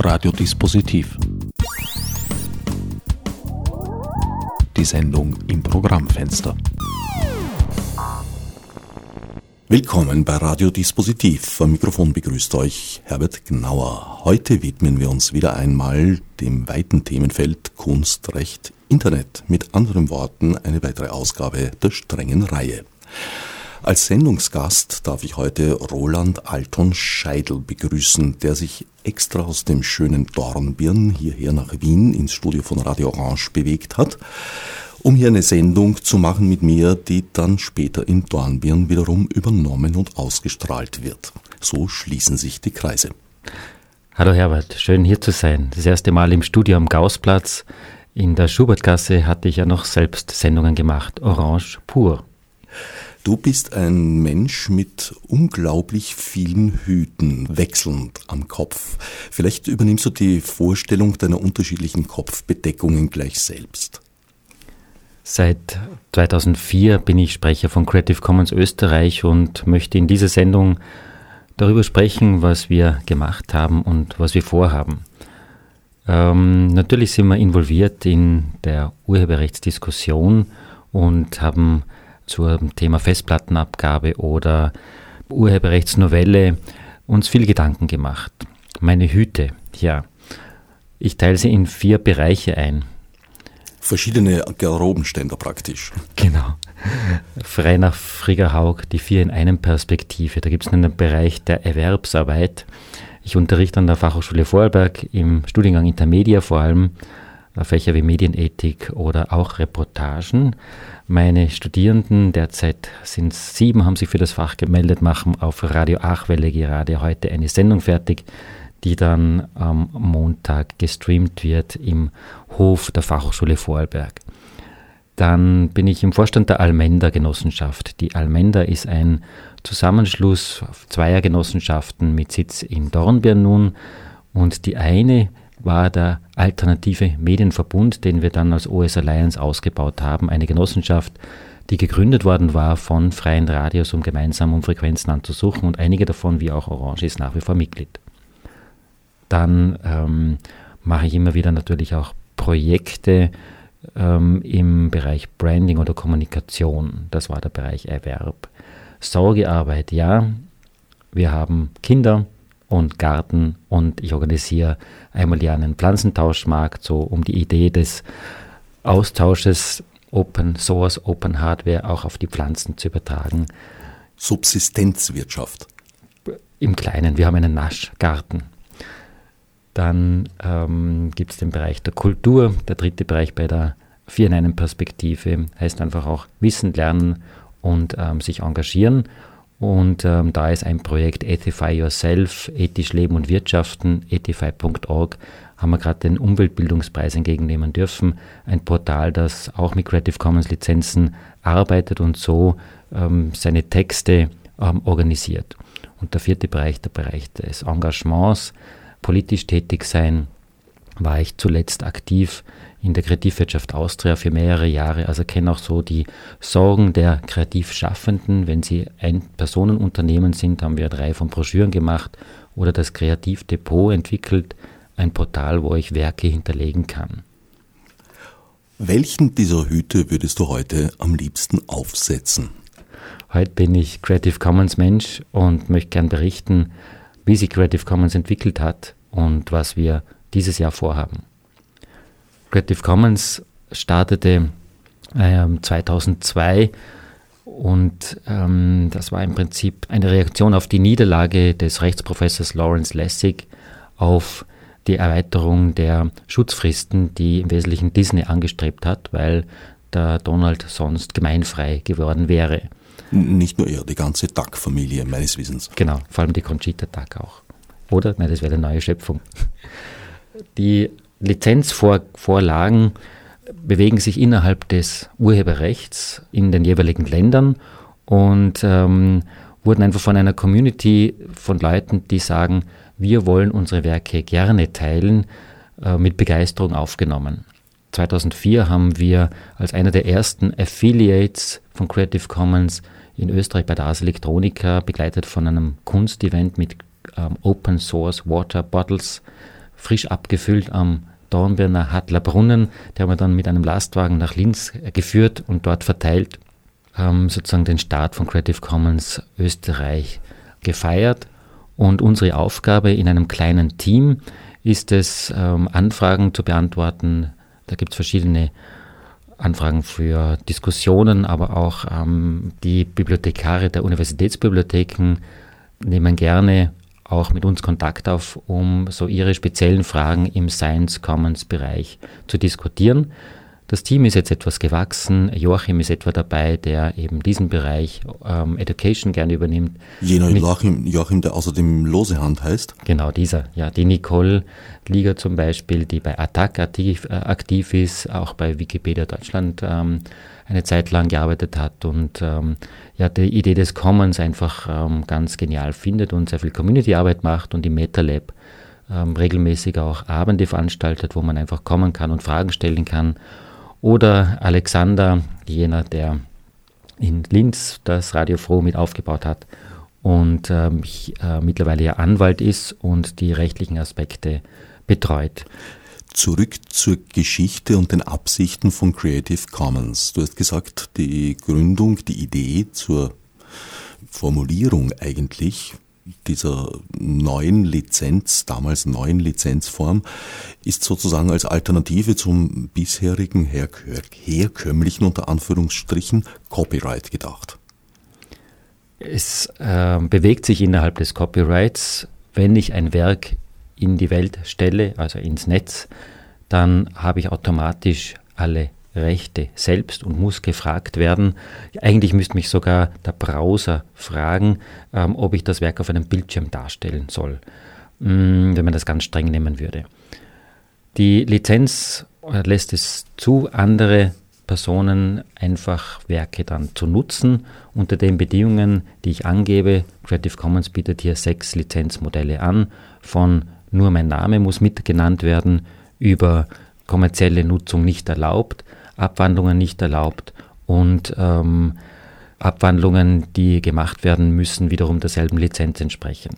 Radiodispositiv. Die Sendung im Programmfenster. Willkommen bei Radiodispositiv. Am Mikrofon begrüßt euch Herbert Gnauer. Heute widmen wir uns wieder einmal dem weiten Themenfeld Kunst, Recht, Internet. Mit anderen Worten eine weitere Ausgabe der strengen Reihe. Als Sendungsgast darf ich heute Roland Alton Scheidel begrüßen, der sich extra aus dem schönen Dornbirn hierher nach Wien ins Studio von Radio Orange bewegt hat, um hier eine Sendung zu machen mit mir, die dann später in Dornbirn wiederum übernommen und ausgestrahlt wird. So schließen sich die Kreise. Hallo Herbert, schön hier zu sein. Das erste Mal im Studio am Gaußplatz. In der Schubertgasse hatte ich ja noch selbst Sendungen gemacht, Orange pur. Du bist ein Mensch mit unglaublich vielen Hüten, wechselnd am Kopf. Vielleicht übernimmst du die Vorstellung deiner unterschiedlichen Kopfbedeckungen gleich selbst. Seit 2004 bin ich Sprecher von Creative Commons Österreich und möchte in dieser Sendung darüber sprechen, was wir gemacht haben und was wir vorhaben. Ähm, natürlich sind wir involviert in der Urheberrechtsdiskussion und haben zum Thema Festplattenabgabe oder Urheberrechtsnovelle uns viel Gedanken gemacht. Meine Hüte, ja. Ich teile sie in vier Bereiche ein. Verschiedene Garderobenständer praktisch. Genau. Frei nach Friggerhaug, die vier in einem Perspektive. Da gibt es einen Bereich der Erwerbsarbeit. Ich unterrichte an der Fachhochschule Vorarlberg im Studiengang Intermedia vor allem Fächer wie Medienethik oder auch Reportagen. Meine Studierenden, derzeit sind es sieben, haben sich für das Fach gemeldet, machen auf Radio Achwelle gerade heute eine Sendung fertig, die dann am Montag gestreamt wird im Hof der Fachhochschule Vorarlberg. Dann bin ich im Vorstand der Almenda Genossenschaft. Die Almenda ist ein Zusammenschluss zweier Genossenschaften mit Sitz in Dornbirn nun. Und die eine war der alternative Medienverbund, den wir dann als OS Alliance ausgebaut haben, eine Genossenschaft, die gegründet worden war von freien Radios, um gemeinsam um Frequenzen anzusuchen und einige davon, wie auch Orange, ist nach wie vor Mitglied. Dann ähm, mache ich immer wieder natürlich auch Projekte ähm, im Bereich Branding oder Kommunikation. Das war der Bereich Erwerb. Sorgearbeit, ja. Wir haben Kinder, und Garten und ich organisiere einmal ja einen Pflanzentauschmarkt, so um die Idee des Austausches Open Source, Open Hardware auch auf die Pflanzen zu übertragen. Subsistenzwirtschaft. Im Kleinen, wir haben einen Naschgarten. Dann ähm, gibt es den Bereich der Kultur, der dritte Bereich bei der Vier in einem Perspektive, heißt einfach auch Wissen lernen und ähm, sich engagieren. Und ähm, da ist ein Projekt Ethify Yourself, ethisch leben und wirtschaften, ethify.org, haben wir gerade den Umweltbildungspreis entgegennehmen dürfen. Ein Portal, das auch mit Creative Commons Lizenzen arbeitet und so ähm, seine Texte ähm, organisiert. Und der vierte Bereich, der Bereich des Engagements, politisch tätig sein, war ich zuletzt aktiv in der Kreativwirtschaft Austria für mehrere Jahre. Also kenne auch so die Sorgen der Kreativschaffenden. Wenn sie ein Personenunternehmen sind, haben wir eine Reihe von Broschüren gemacht oder das Kreativdepot entwickelt, ein Portal, wo ich Werke hinterlegen kann. Welchen dieser Hüte würdest du heute am liebsten aufsetzen? Heute bin ich Creative Commons Mensch und möchte gern berichten, wie sich Creative Commons entwickelt hat und was wir dieses Jahr vorhaben. Creative Commons startete äh, 2002 und ähm, das war im Prinzip eine Reaktion auf die Niederlage des Rechtsprofessors Lawrence Lessig auf die Erweiterung der Schutzfristen, die im Wesentlichen Disney angestrebt hat, weil der Donald sonst gemeinfrei geworden wäre. Nicht nur er, die ganze Duck-Familie meines Wissens. Genau, vor allem die Conchita Duck auch. Oder? Nein, das wäre eine neue Schöpfung. Die Lizenzvorlagen bewegen sich innerhalb des Urheberrechts in den jeweiligen Ländern und ähm, wurden einfach von einer Community von Leuten, die sagen, wir wollen unsere Werke gerne teilen, äh, mit Begeisterung aufgenommen. 2004 haben wir als einer der ersten Affiliates von Creative Commons in Österreich bei der Ars Electronica, begleitet von einem Kunstevent mit ähm, Open Source Water Bottles, frisch abgefüllt am Dornbirner Hattlerbrunnen. Der haben wir dann mit einem Lastwagen nach Linz geführt und dort verteilt, ähm, sozusagen den Start von Creative Commons Österreich gefeiert. Und unsere Aufgabe in einem kleinen Team ist es, ähm, Anfragen zu beantworten. Da gibt es verschiedene Anfragen für Diskussionen, aber auch ähm, die Bibliothekare der Universitätsbibliotheken nehmen gerne auch mit uns Kontakt auf, um so ihre speziellen Fragen im Science Commons Bereich zu diskutieren. Das Team ist jetzt etwas gewachsen. Joachim ist etwa dabei, der eben diesen Bereich ähm, Education gerne übernimmt. Jener Joachim, Joachim, der außerdem Lose Hand heißt? Genau, dieser. Ja, die Nicole Lieger zum Beispiel, die bei Attac aktiv, äh, aktiv ist, auch bei Wikipedia Deutschland ähm, eine Zeit lang gearbeitet hat und ähm, ja, die Idee des Commons einfach ähm, ganz genial findet und sehr viel Community-Arbeit macht und im MetaLab ähm, regelmäßig auch Abende veranstaltet, wo man einfach kommen kann und Fragen stellen kann oder Alexander, jener, der in Linz das Radio Froh mit aufgebaut hat und äh, äh, mittlerweile ja Anwalt ist und die rechtlichen Aspekte betreut. Zurück zur Geschichte und den Absichten von Creative Commons. Du hast gesagt, die Gründung, die Idee zur Formulierung eigentlich dieser neuen Lizenz, damals neuen Lizenzform, ist sozusagen als Alternative zum bisherigen herkömmlichen, unter Anführungsstrichen, Copyright gedacht. Es äh, bewegt sich innerhalb des Copyrights, wenn ich ein Werk in die Welt stelle, also ins Netz, dann habe ich automatisch alle Rechte selbst und muss gefragt werden. Eigentlich müsste mich sogar der Browser fragen, ähm, ob ich das Werk auf einem Bildschirm darstellen soll, mh, mm, wenn man das ganz streng nehmen würde. Die Lizenz äh, lässt es zu, andere Personen einfach Werke dann zu nutzen unter den Bedingungen, die ich angebe. Creative Commons bietet hier sechs Lizenzmodelle an, von nur mein Name muss mitgenannt werden, über kommerzielle Nutzung nicht erlaubt, Abwandlungen nicht erlaubt und ähm, Abwandlungen, die gemacht werden müssen, wiederum derselben Lizenz entsprechen.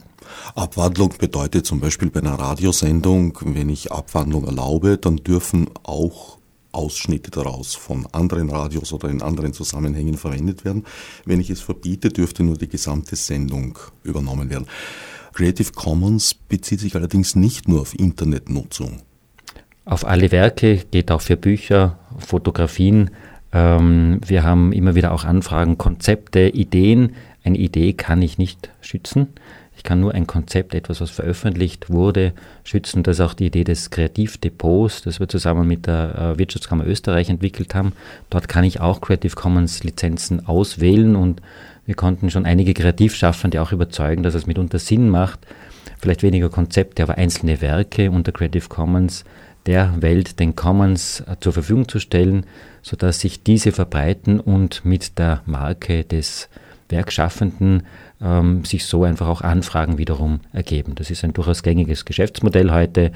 Abwandlung bedeutet zum Beispiel bei einer Radiosendung, wenn ich Abwandlung erlaube, dann dürfen auch Ausschnitte daraus von anderen Radios oder in anderen Zusammenhängen verwendet werden. Wenn ich es verbiete, dürfte nur die gesamte Sendung übernommen werden. Creative Commons bezieht sich allerdings nicht nur auf Internetnutzung auf alle Werke, geht auch für Bücher, Fotografien. Ähm, wir haben immer wieder auch Anfragen, Konzepte, Ideen. Eine Idee kann ich nicht schützen. Ich kann nur ein Konzept, etwas, was veröffentlicht wurde, schützen. Das ist auch die Idee des Kreativdepots, das wir zusammen mit der äh, Wirtschaftskammer Österreich entwickelt haben. Dort kann ich auch Creative Commons Lizenzen auswählen und wir konnten schon einige Kreativschaffende auch überzeugen, dass es mitunter Sinn macht, vielleicht weniger Konzepte, aber einzelne Werke unter Creative Commons der Welt den Commons äh, zur Verfügung zu stellen, sodass sich diese verbreiten und mit der Marke des Werkschaffenden ähm, sich so einfach auch Anfragen wiederum ergeben. Das ist ein durchaus gängiges Geschäftsmodell heute.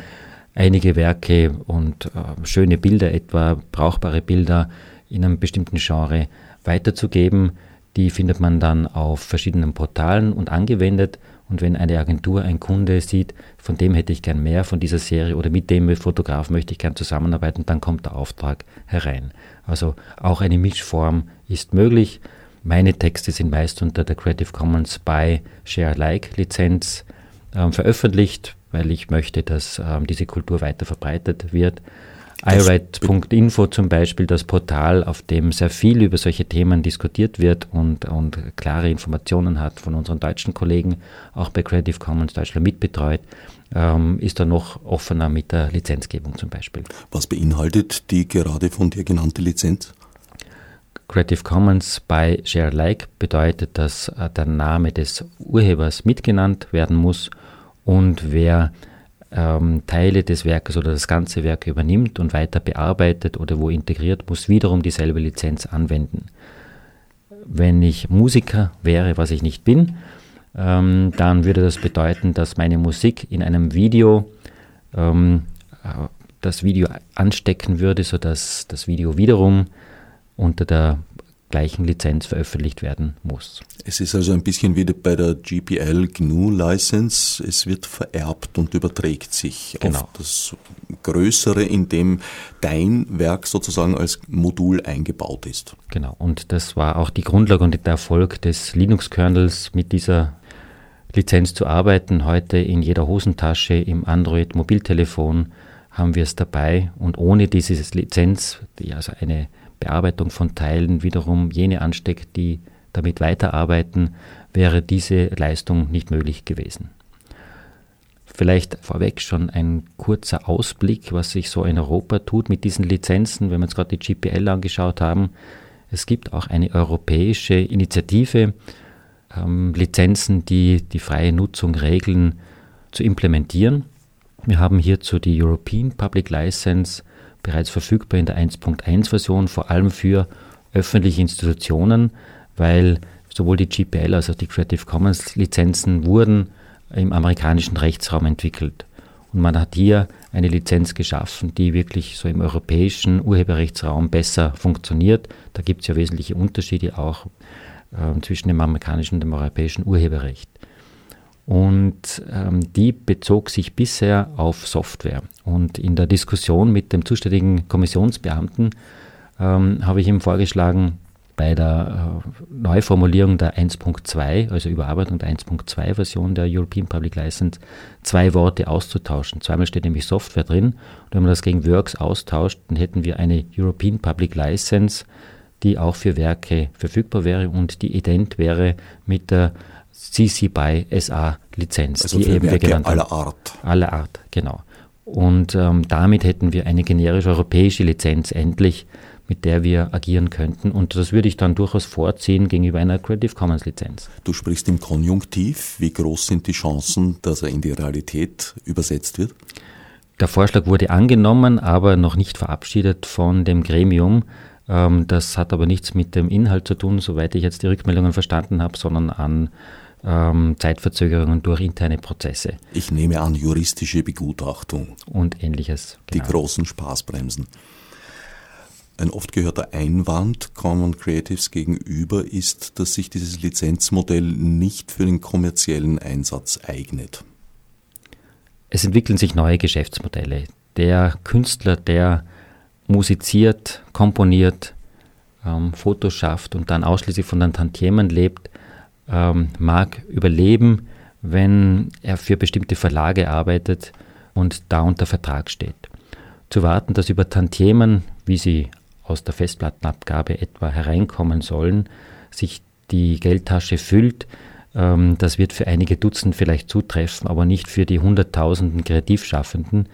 Einige Werke und äh, schöne Bilder, etwa brauchbare Bilder in einem bestimmten Genre weiterzugeben, die findet man dann auf verschiedenen Portalen und angewendet und wenn eine Agentur, ein Kunde sieht, von dem hätte ich gern mehr von dieser Serie oder mit dem Fotograf möchte ich gern zusammenarbeiten, dann kommt der Auftrag herein. Also auch eine Mischform ist möglich. Meine Texte sind meist unter der Creative Commons by Share Alike Lizenz äh, veröffentlicht, weil ich möchte, dass äh, diese Kultur weiter verbreitet wird iWrite.info zum Beispiel, das Portal, auf dem sehr viel über solche Themen diskutiert wird und, und klare Informationen hat von unseren deutschen Kollegen, auch bei Creative Commons Deutschland mitbetreut, ähm, ist da noch offener mit der Lizenzgebung zum Beispiel. Was beinhaltet die gerade von dir genannte Lizenz? Creative Commons by Share Like bedeutet, dass äh, der Name des Urhebers mitgenannt werden muss und wer ähm, Teile des Werkes oder das ganze Werk übernimmt und weiter bearbeitet oder wo integriert, muss wiederum dieselbe Lizenz anwenden. Wenn ich Musiker wäre, was ich nicht bin, ähm, dann würde das bedeuten, dass meine Musik in einem Video ähm, äh, das Video anstecken würde, sodass das Video wiederum unter der gleichen Lizenz veröffentlicht werden muss. Es ist also ein bisschen wie bei der GPL GNU License. Es wird vererbt und überträgt sich genau. auf das Größere, in dem dein Werk sozusagen als Modul eingebaut ist. Genau. Und das war auch die Grundlage und der Erfolg des Linux-Kernels mit dieser Lizenz zu arbeiten. Heute in jeder Hosentasche, im Android-Mobiltelefon haben wir es dabei und ohne diese Lizenz, die also eine Bearbeitung von Teilen wiederum jene ansteckt, die damit weiterarbeiten, wäre diese Leistung nicht möglich gewesen. Vielleicht vorweg schon ein kurzer Ausblick, was sich so in Europa tut mit diesen Lizenzen, wenn wir uns gerade die GPL angeschaut haben. Es gibt auch eine europäische Initiative, ähm, Lizenzen, die die freie Nutzung regeln, zu implementieren. Wir haben hierzu die European Public License bereits verfügbar in der 1.1 Version, vor allem für öffentliche Institutionen, weil sowohl die GPL als auch die Creative Commons Lizenzen wurden im amerikanischen Rechtsraum entwickelt. Und man hat hier eine Lizenz geschaffen, die wirklich so im europäischen Urheberrechtsraum besser funktioniert. Da gibt es ja wesentliche Unterschiede auch äh, zwischen dem amerikanischen und dem europäischen Urheberrecht. Und ähm, die bezog sich bisher auf Software. Und in der Diskussion mit dem zuständigen Kommissionsbeamten ähm, habe ich ihm vorgeschlagen, bei der äh, Neuformulierung der 1.2, also Überarbeitung der 1.2 Version der European Public License, zwei Worte auszutauschen. Zweimal steht nämlich Software drin. Und wenn man das gegen Works austauscht, dann hätten wir eine European Public License, die auch für Werke verfügbar wäre und die ident wäre mit der CC BY SA Lizenz, also die eben wir genannt aller Art. Aller Art, genau. Und ähm, damit hätten wir eine generische europäische Lizenz endlich, mit der wir agieren könnten. Und das würde ich dann durchaus vorziehen gegenüber einer Creative Commons Lizenz. Du sprichst im Konjunktiv. Wie groß sind die Chancen, dass er in die Realität übersetzt wird? Der Vorschlag wurde angenommen, aber noch nicht verabschiedet von dem Gremium. Ähm, das hat aber nichts mit dem Inhalt zu tun, soweit ich jetzt die Rückmeldungen verstanden habe, sondern an ähm, Zeitverzögerungen durch interne Prozesse. Ich nehme an, juristische Begutachtung. Und ähnliches. Genau. Die großen Spaßbremsen. Ein oft gehörter Einwand Common Creatives gegenüber ist, dass sich dieses Lizenzmodell nicht für den kommerziellen Einsatz eignet. Es entwickeln sich neue Geschäftsmodelle. Der Künstler, der musiziert, komponiert, ähm, Fotos schafft und dann ausschließlich von den Tantiemen lebt, ähm, mag überleben, wenn er für bestimmte Verlage arbeitet und da unter Vertrag steht. Zu warten, dass über Tantiemen, wie sie aus der Festplattenabgabe etwa hereinkommen sollen, sich die Geldtasche füllt, ähm, das wird für einige Dutzend vielleicht zutreffen, aber nicht für die Hunderttausenden Kreativschaffenden,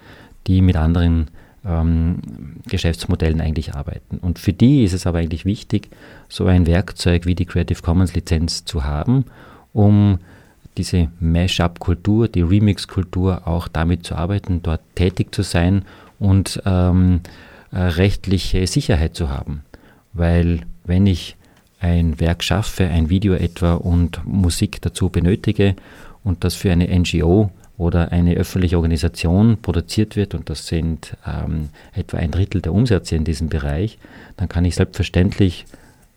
die mit anderen ähm, Geschäftsmodellen eigentlich arbeiten. Und für die ist es aber eigentlich wichtig, so ein Werkzeug wie die Creative Commons Lizenz zu haben, um diese Mash-up-Kultur, die Remix-Kultur auch damit zu arbeiten, dort tätig zu sein und ähm, äh, rechtliche Sicherheit zu haben. Weil wenn ich ein Werk schaffe, ein Video etwa und Musik dazu benötige und das für eine NGO oder eine öffentliche Organisation produziert wird, und das sind ähm, etwa ein Drittel der Umsätze in diesem Bereich, dann kann ich selbstverständlich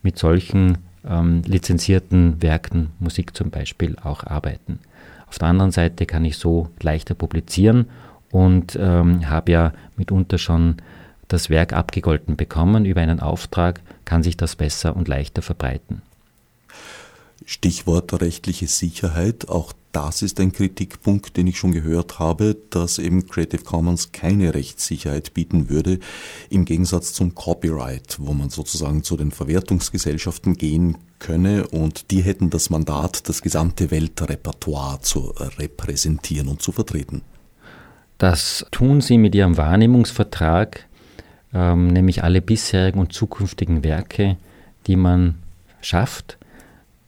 mit solchen ähm, lizenzierten Werken, Musik zum Beispiel, auch arbeiten. Auf der anderen Seite kann ich so leichter publizieren und ähm, habe ja mitunter schon das Werk abgegolten bekommen über einen Auftrag, kann sich das besser und leichter verbreiten. Stichwort rechtliche Sicherheit. Auch das ist ein Kritikpunkt, den ich schon gehört habe, dass eben Creative Commons keine Rechtssicherheit bieten würde, im Gegensatz zum Copyright, wo man sozusagen zu den Verwertungsgesellschaften gehen könne und die hätten das Mandat, das gesamte Weltrepertoire zu repräsentieren und zu vertreten. Das tun sie mit ihrem Wahrnehmungsvertrag, ähm, nämlich alle bisherigen und zukünftigen Werke, die man schafft,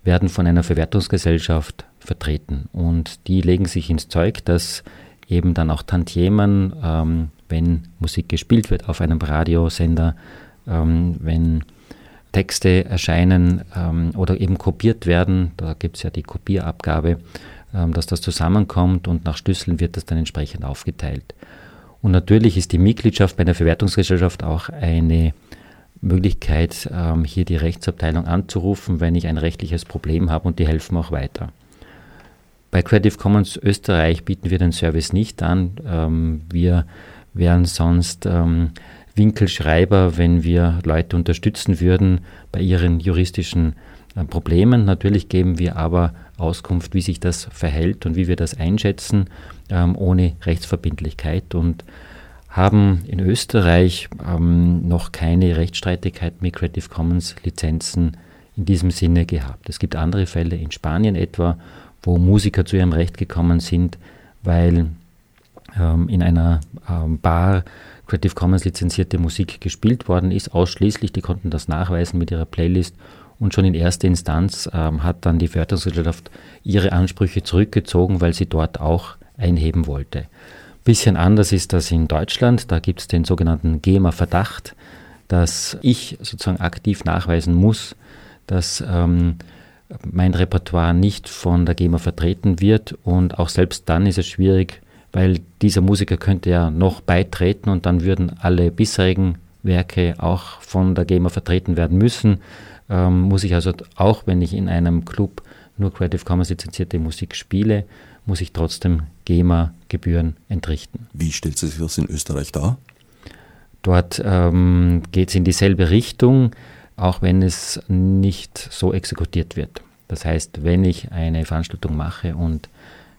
werden von einer Verwertungsgesellschaft vertreten. Und die legen sich ins Zeug, dass eben dann auch Tantiemen, ähm, wenn Musik gespielt wird auf einem Radiosender, ähm, wenn Texte erscheinen ähm, oder eben kopiert werden, da gibt es ja die Kopierabgabe, ähm, dass das zusammenkommt und nach Schlüsseln wird das dann entsprechend aufgeteilt. Und natürlich ist die Mitgliedschaft bei einer Verwertungsgesellschaft auch eine Möglichkeit, ähm, hier die Rechtsabteilung anzurufen, wenn ich ein rechtliches Problem habe und die helfen auch weiter. Bei Creative Commons Österreich bieten wir den Service nicht an. Ähm, wir wären sonst ähm, Winkelschreiber, wenn wir Leute unterstützen würden bei ihren juristischen äh, Problemen. Natürlich geben wir aber Auskunft, wie sich das verhält und wie wir das einschätzen, ohne Rechtsverbindlichkeit und haben in Österreich ähm, noch keine Rechtsstreitigkeit mit Creative Commons Lizenzen in diesem Sinne gehabt. Es gibt andere Fälle in Spanien etwa, wo Musiker zu ihrem Recht gekommen sind, weil ähm, in einer ähm, Bar Creative Commons lizenzierte Musik gespielt worden ist, ausschließlich. Die konnten das nachweisen mit ihrer Playlist und schon in erster Instanz ähm, hat dann die Förderungsgesellschaft ihre Ansprüche zurückgezogen, weil sie dort auch einheben wollte. Bisschen anders ist das in Deutschland. Da gibt es den sogenannten GEMA-Verdacht, dass ich sozusagen aktiv nachweisen muss, dass ähm, mein Repertoire nicht von der GEMA vertreten wird. Und auch selbst dann ist es schwierig, weil dieser Musiker könnte ja noch beitreten und dann würden alle bisherigen Werke auch von der GEMA vertreten werden müssen. Ähm, muss ich also auch, wenn ich in einem Club nur Creative Commons lizenzierte Musik spiele, muss ich trotzdem GEMA-Gebühren entrichten. Wie stellt sich das in Österreich dar? Dort ähm, geht es in dieselbe Richtung, auch wenn es nicht so exekutiert wird. Das heißt, wenn ich eine Veranstaltung mache und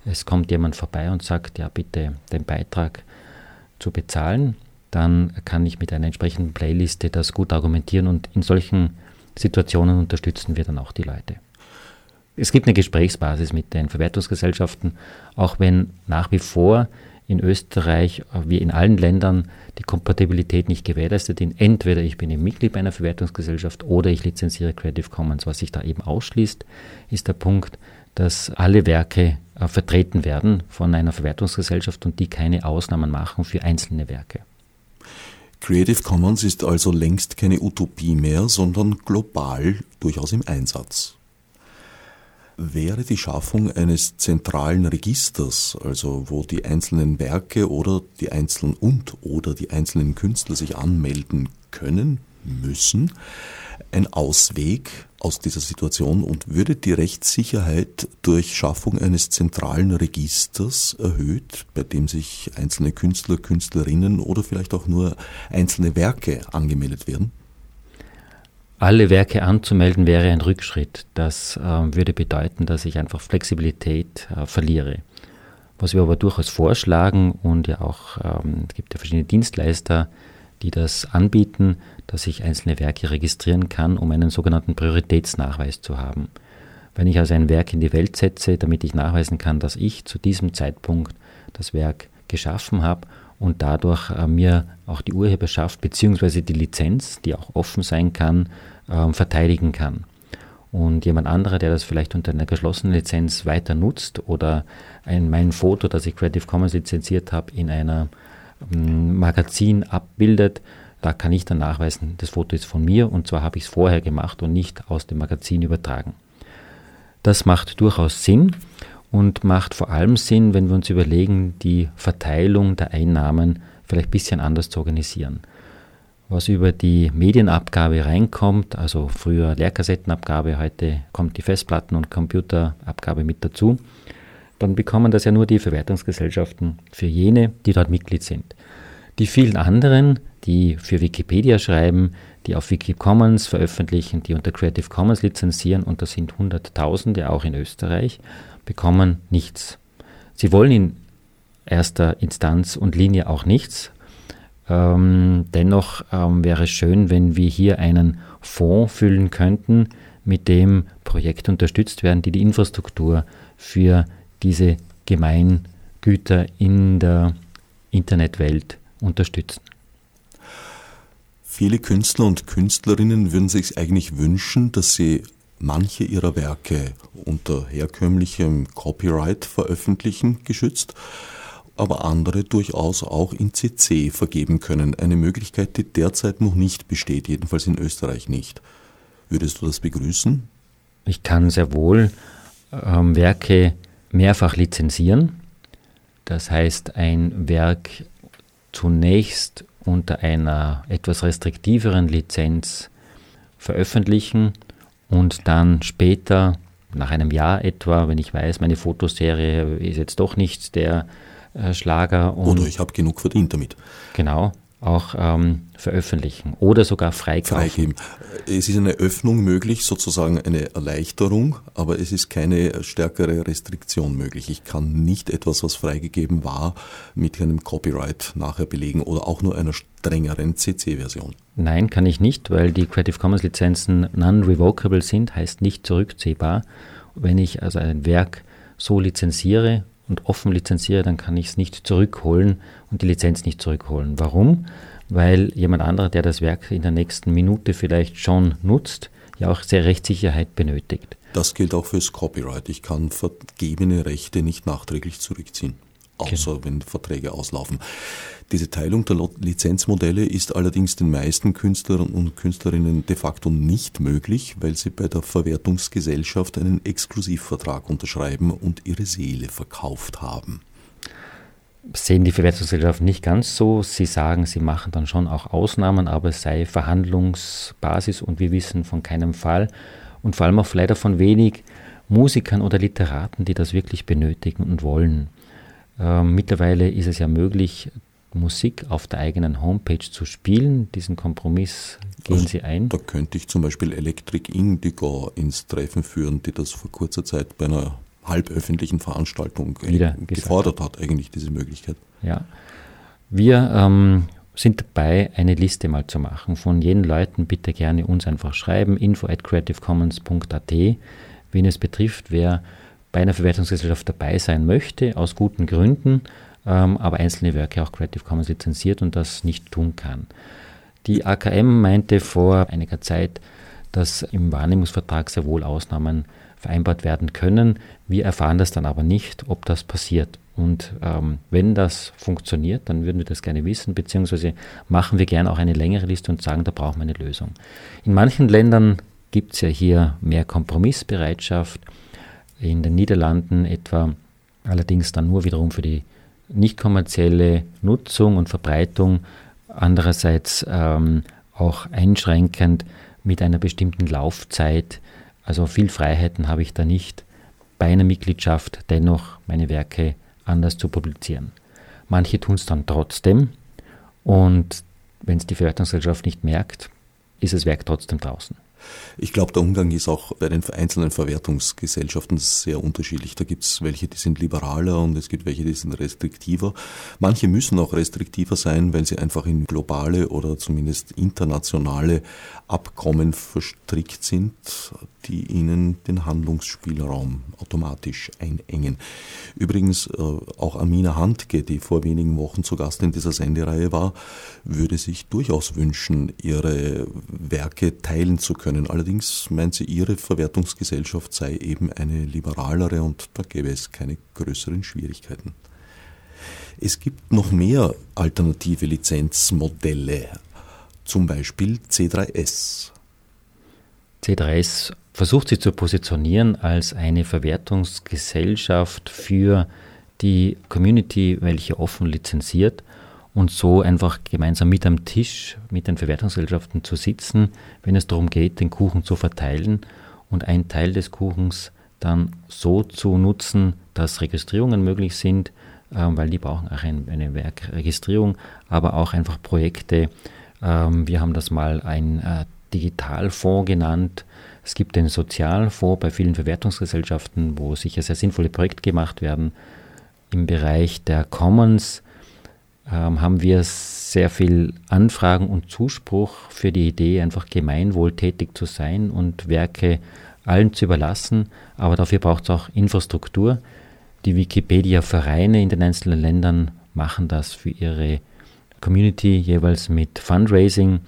es kommt jemand vorbei und sagt, ja bitte den Beitrag zu bezahlen, dann kann ich mit einer entsprechenden Playliste das gut argumentieren und in solchen Situationen unterstützen wir dann auch die Leute. Es gibt eine Gesprächsbasis mit den Verwertungsgesellschaften, auch wenn nach wie vor in Österreich wie in allen Ländern die Kompatibilität nicht gewährleistet ist. Entweder ich bin ein Mitglied einer Verwertungsgesellschaft oder ich lizenziere Creative Commons. Was sich da eben ausschließt, ist der Punkt, dass alle Werke äh, vertreten werden von einer Verwertungsgesellschaft und die keine Ausnahmen machen für einzelne Werke. Creative Commons ist also längst keine Utopie mehr, sondern global durchaus im Einsatz. Wäre die Schaffung eines zentralen Registers, also wo die einzelnen Werke oder die einzelnen und oder die einzelnen Künstler sich anmelden können, müssen, ein Ausweg aus dieser Situation und würde die Rechtssicherheit durch Schaffung eines zentralen Registers erhöht, bei dem sich einzelne Künstler, Künstlerinnen oder vielleicht auch nur einzelne Werke angemeldet werden? Alle Werke anzumelden wäre ein Rückschritt. Das äh, würde bedeuten, dass ich einfach Flexibilität äh, verliere. Was wir aber durchaus vorschlagen und ja auch, ähm, es gibt ja verschiedene Dienstleister, die das anbieten, dass ich einzelne Werke registrieren kann, um einen sogenannten Prioritätsnachweis zu haben. Wenn ich also ein Werk in die Welt setze, damit ich nachweisen kann, dass ich zu diesem Zeitpunkt das Werk geschaffen habe und dadurch äh, mir auch die Urheberschaft bzw. die Lizenz, die auch offen sein kann, äh, verteidigen kann. Und jemand anderer, der das vielleicht unter einer geschlossenen Lizenz weiter nutzt oder ein, mein Foto, das ich Creative Commons lizenziert habe, in einer ähm, Magazin abbildet, da kann ich dann nachweisen, das Foto ist von mir und zwar habe ich es vorher gemacht und nicht aus dem Magazin übertragen. Das macht durchaus Sinn und macht vor allem Sinn, wenn wir uns überlegen, die Verteilung der Einnahmen vielleicht ein bisschen anders zu organisieren. Was über die Medienabgabe reinkommt, also früher Leerkassettenabgabe, heute kommt die Festplatten- und Computerabgabe mit dazu, dann bekommen das ja nur die Verwertungsgesellschaften für jene, die dort Mitglied sind. Die vielen anderen, die für Wikipedia schreiben, die auf Wikicommons veröffentlichen, die unter Creative Commons lizenzieren, und das sind Hunderttausende auch in Österreich, bekommen nichts. Sie wollen in erster Instanz und Linie auch nichts. Ähm, dennoch ähm, wäre es schön, wenn wir hier einen Fonds füllen könnten, mit dem Projekte unterstützt werden, die die Infrastruktur für diese Gemeingüter in der Internetwelt unterstützen. Viele Künstler und Künstlerinnen würden sich eigentlich wünschen, dass sie manche ihrer Werke unter herkömmlichem Copyright veröffentlichen, geschützt, aber andere durchaus auch in CC vergeben können. Eine Möglichkeit, die derzeit noch nicht besteht, jedenfalls in Österreich nicht. Würdest du das begrüßen? Ich kann sehr wohl ähm, Werke mehrfach lizenzieren. Das heißt, ein Werk zunächst unter einer etwas restriktiveren Lizenz veröffentlichen und dann später, nach einem Jahr etwa, wenn ich weiß, meine Fotoserie ist jetzt doch nicht der äh, Schlager. Oder ich habe genug verdient damit. Genau, auch ähm, veröffentlichen oder sogar freikaufen. Freigeben. Es ist eine Öffnung möglich, sozusagen eine Erleichterung, aber es ist keine stärkere Restriktion möglich. Ich kann nicht etwas, was freigegeben war, mit einem Copyright nachher belegen oder auch nur einer strengeren CC-Version. Nein, kann ich nicht, weil die Creative Commons Lizenzen non-revocable sind, heißt nicht zurückziehbar. Wenn ich also ein Werk so lizenziere und offen lizenziere, dann kann ich es nicht zurückholen und die Lizenz nicht zurückholen. Warum? Weil jemand anderer, der das Werk in der nächsten Minute vielleicht schon nutzt, ja auch sehr Rechtssicherheit benötigt. Das gilt auch fürs Copyright. Ich kann vergebene Rechte nicht nachträglich zurückziehen außer genau. wenn Verträge auslaufen. Diese Teilung der Lizenzmodelle ist allerdings den meisten Künstlern und Künstlerinnen de facto nicht möglich, weil sie bei der Verwertungsgesellschaft einen Exklusivvertrag unterschreiben und ihre Seele verkauft haben. Sehen die Verwertungsgesellschaften nicht ganz so. Sie sagen, sie machen dann schon auch Ausnahmen, aber es sei Verhandlungsbasis und wir wissen von keinem Fall und vor allem auch leider von wenig Musikern oder Literaten, die das wirklich benötigen und wollen. Ähm, mittlerweile ist es ja möglich, Musik auf der eigenen Homepage zu spielen. Diesen Kompromiss gehen also, Sie ein. Da könnte ich zum Beispiel Electric Indigo ins Treffen führen, die das vor kurzer Zeit bei einer halböffentlichen Veranstaltung Wieder gefordert hat, eigentlich diese Möglichkeit. Ja. Wir ähm, sind dabei, eine Liste mal zu machen von jenen Leuten. Bitte gerne uns einfach schreiben, info at creativecommons.at, wen es betrifft, wer bei einer Verwertungsgesellschaft dabei sein möchte, aus guten Gründen, ähm, aber einzelne Werke auch Creative Commons lizenziert und das nicht tun kann. Die AKM meinte vor einiger Zeit, dass im Wahrnehmungsvertrag sehr wohl Ausnahmen vereinbart werden können. Wir erfahren das dann aber nicht, ob das passiert. Und ähm, wenn das funktioniert, dann würden wir das gerne wissen, beziehungsweise machen wir gerne auch eine längere Liste und sagen, da brauchen wir eine Lösung. In manchen Ländern gibt es ja hier mehr Kompromissbereitschaft in den Niederlanden etwa, allerdings dann nur wiederum für die nicht kommerzielle Nutzung und Verbreitung, andererseits ähm, auch einschränkend mit einer bestimmten Laufzeit. Also viel Freiheiten habe ich da nicht, bei einer Mitgliedschaft dennoch meine Werke anders zu publizieren. Manche tun es dann trotzdem und wenn es die Verwertungsgesellschaft nicht merkt, ist das Werk trotzdem draußen. Ich glaube, der Umgang ist auch bei den einzelnen Verwertungsgesellschaften sehr unterschiedlich. Da gibt es welche, die sind liberaler und es gibt welche, die sind restriktiver. Manche müssen auch restriktiver sein, weil sie einfach in globale oder zumindest internationale Abkommen verstrickt sind, die ihnen den Handlungsspielraum automatisch einengen. Übrigens, äh, auch Amina Handke, die vor wenigen Wochen zu Gast in dieser Sendereihe war, würde sich durchaus wünschen, ihre Werke teilen zu können. Allerdings meint sie, ihre Verwertungsgesellschaft sei eben eine liberalere und da gäbe es keine größeren Schwierigkeiten. Es gibt noch mehr alternative Lizenzmodelle, zum Beispiel C3S. C3S versucht sich zu positionieren als eine Verwertungsgesellschaft für die Community, welche offen lizenziert und so einfach gemeinsam mit am Tisch mit den Verwertungsgesellschaften zu sitzen, wenn es darum geht, den Kuchen zu verteilen und einen Teil des Kuchens dann so zu nutzen, dass Registrierungen möglich sind, äh, weil die brauchen auch ein, eine Werkregistrierung, aber auch einfach Projekte. Ähm, wir haben das mal ein äh, Digitalfonds genannt, es gibt den Sozialfonds bei vielen Verwertungsgesellschaften, wo sicher sehr sinnvolle Projekte gemacht werden. Im Bereich der Commons ähm, haben wir sehr viel Anfragen und Zuspruch für die Idee, einfach gemeinwohltätig zu sein und Werke allen zu überlassen. Aber dafür braucht es auch Infrastruktur. Die Wikipedia-Vereine in den einzelnen Ländern machen das für ihre Community jeweils mit Fundraising.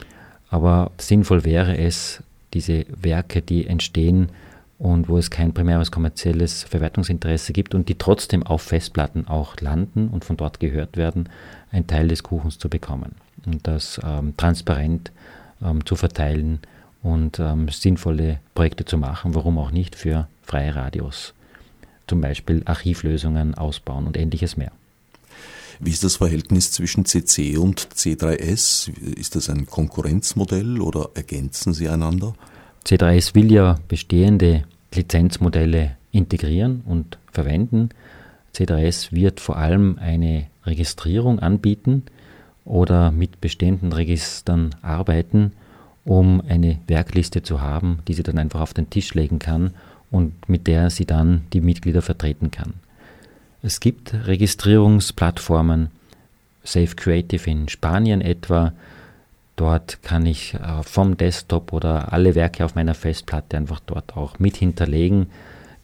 Aber sinnvoll wäre es, diese Werke, die entstehen und wo es kein primäres kommerzielles Verwertungsinteresse gibt und die trotzdem auf Festplatten auch landen und von dort gehört werden, einen Teil des Kuchens zu bekommen und das ähm, transparent ähm, zu verteilen und ähm, sinnvolle Projekte zu machen, warum auch nicht für freie Radios, zum Beispiel Archivlösungen ausbauen und ähnliches mehr. Wie ist das Verhältnis zwischen CC und C3S? Ist das ein Konkurrenzmodell oder ergänzen sie einander? C3S will ja bestehende Lizenzmodelle integrieren und verwenden. C3S wird vor allem eine Registrierung anbieten oder mit bestehenden Registern arbeiten, um eine Werkliste zu haben, die sie dann einfach auf den Tisch legen kann und mit der sie dann die Mitglieder vertreten kann. Es gibt Registrierungsplattformen, Safe Creative in Spanien etwa. Dort kann ich äh, vom Desktop oder alle Werke auf meiner Festplatte einfach dort auch mit hinterlegen.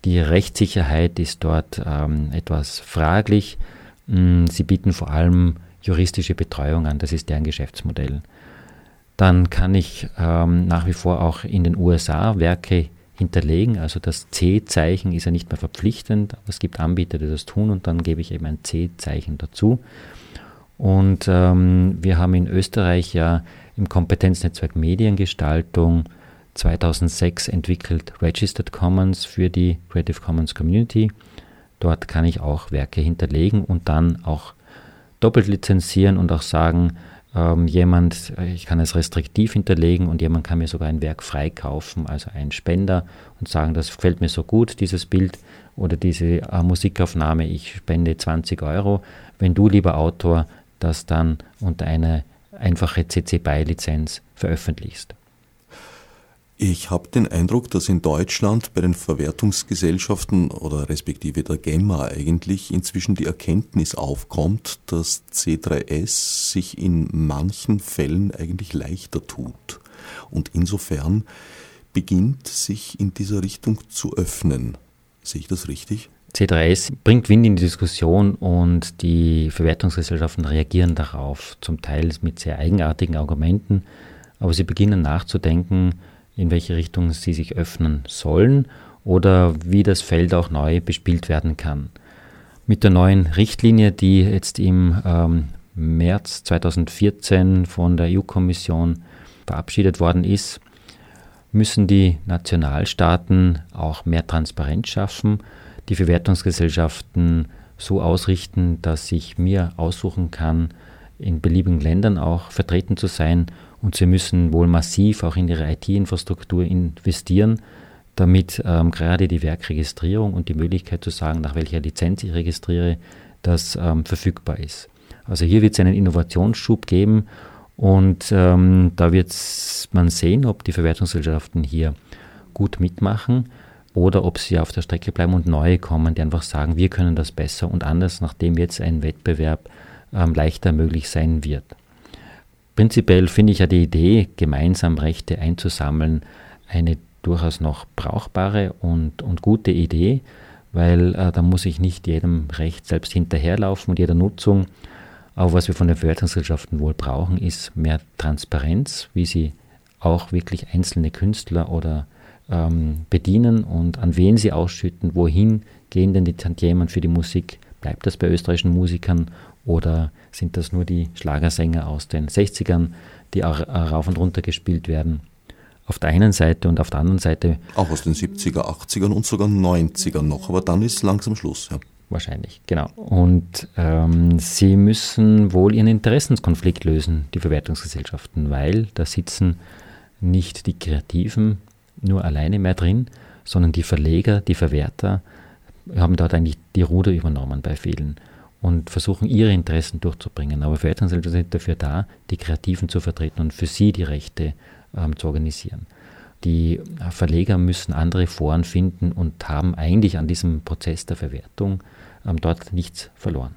Die Rechtssicherheit ist dort ähm, etwas fraglich. Mm, sie bieten vor allem juristische Betreuung an, das ist deren Geschäftsmodell. Dann kann ich ähm, nach wie vor auch in den USA Werke hinterlegen. Also das C-Zeichen ist ja nicht mehr verpflichtend, aber es gibt Anbieter, die das tun und dann gebe ich eben ein C-Zeichen dazu. Und ähm, wir haben in Österreich ja im Kompetenznetzwerk Mediengestaltung 2006 entwickelt Registered Commons für die Creative Commons Community. Dort kann ich auch Werke hinterlegen und dann auch doppelt lizenzieren und auch sagen, ähm, jemand, ich kann es restriktiv hinterlegen und jemand kann mir sogar ein Werk freikaufen, also ein Spender und sagen, das gefällt mir so gut, dieses Bild oder diese äh, Musikaufnahme, ich spende 20 Euro. Wenn du, lieber Autor, das dann unter eine einfache CC BY-Lizenz veröffentlichst. Ich habe den Eindruck, dass in Deutschland bei den Verwertungsgesellschaften oder respektive der GEMA eigentlich inzwischen die Erkenntnis aufkommt, dass C3S sich in manchen Fällen eigentlich leichter tut. Und insofern beginnt sich in dieser Richtung zu öffnen. Sehe ich das richtig? C3S bringt Wind in die Diskussion und die Verwertungsgesellschaften reagieren darauf, zum Teil mit sehr eigenartigen Argumenten, aber sie beginnen nachzudenken, in welche Richtung sie sich öffnen sollen oder wie das Feld auch neu bespielt werden kann. Mit der neuen Richtlinie, die jetzt im ähm, März 2014 von der EU-Kommission verabschiedet worden ist, müssen die Nationalstaaten auch mehr Transparenz schaffen, die Verwertungsgesellschaften so ausrichten, dass ich mir aussuchen kann, in beliebigen Ländern auch vertreten zu sein und sie müssen wohl massiv auch in ihre IT-Infrastruktur investieren, damit ähm, gerade die Werkregistrierung und die Möglichkeit zu sagen, nach welcher Lizenz ich registriere, das ähm, verfügbar ist. Also hier wird es einen Innovationsschub geben und ähm, da wird man sehen, ob die Verwertungsgesellschaften hier gut mitmachen oder ob sie auf der Strecke bleiben und neue kommen, die einfach sagen, wir können das besser und anders, nachdem jetzt ein Wettbewerb ähm, leichter möglich sein wird. Prinzipiell finde ich ja die Idee, gemeinsam Rechte einzusammeln, eine durchaus noch brauchbare und, und gute Idee, weil äh, da muss ich nicht jedem Recht selbst hinterherlaufen und jeder Nutzung. Aber was wir von den Verwertungsgesellschaften wohl brauchen, ist mehr Transparenz, wie sie auch wirklich einzelne Künstler oder ähm, bedienen und an wen sie ausschütten, wohin gehen denn die Tantiemen für die Musik, bleibt das bei österreichischen Musikern oder sind das nur die Schlagersänger aus den 60ern, die auch rauf und runter gespielt werden? Auf der einen Seite und auf der anderen Seite. Auch aus den 70er, 80ern und sogar 90ern noch, aber dann ist langsam Schluss. Ja. Wahrscheinlich, genau. Und ähm, sie müssen wohl ihren Interessenskonflikt lösen, die Verwertungsgesellschaften, weil da sitzen nicht die Kreativen nur alleine mehr drin, sondern die Verleger, die Verwerter haben dort eigentlich die Ruder übernommen bei vielen und versuchen ihre Interessen durchzubringen. Aber Verwertungsgesellschaften sind dafür da, die Kreativen zu vertreten und für sie die Rechte ähm, zu organisieren. Die Verleger müssen andere Foren finden und haben eigentlich an diesem Prozess der Verwertung ähm, dort nichts verloren.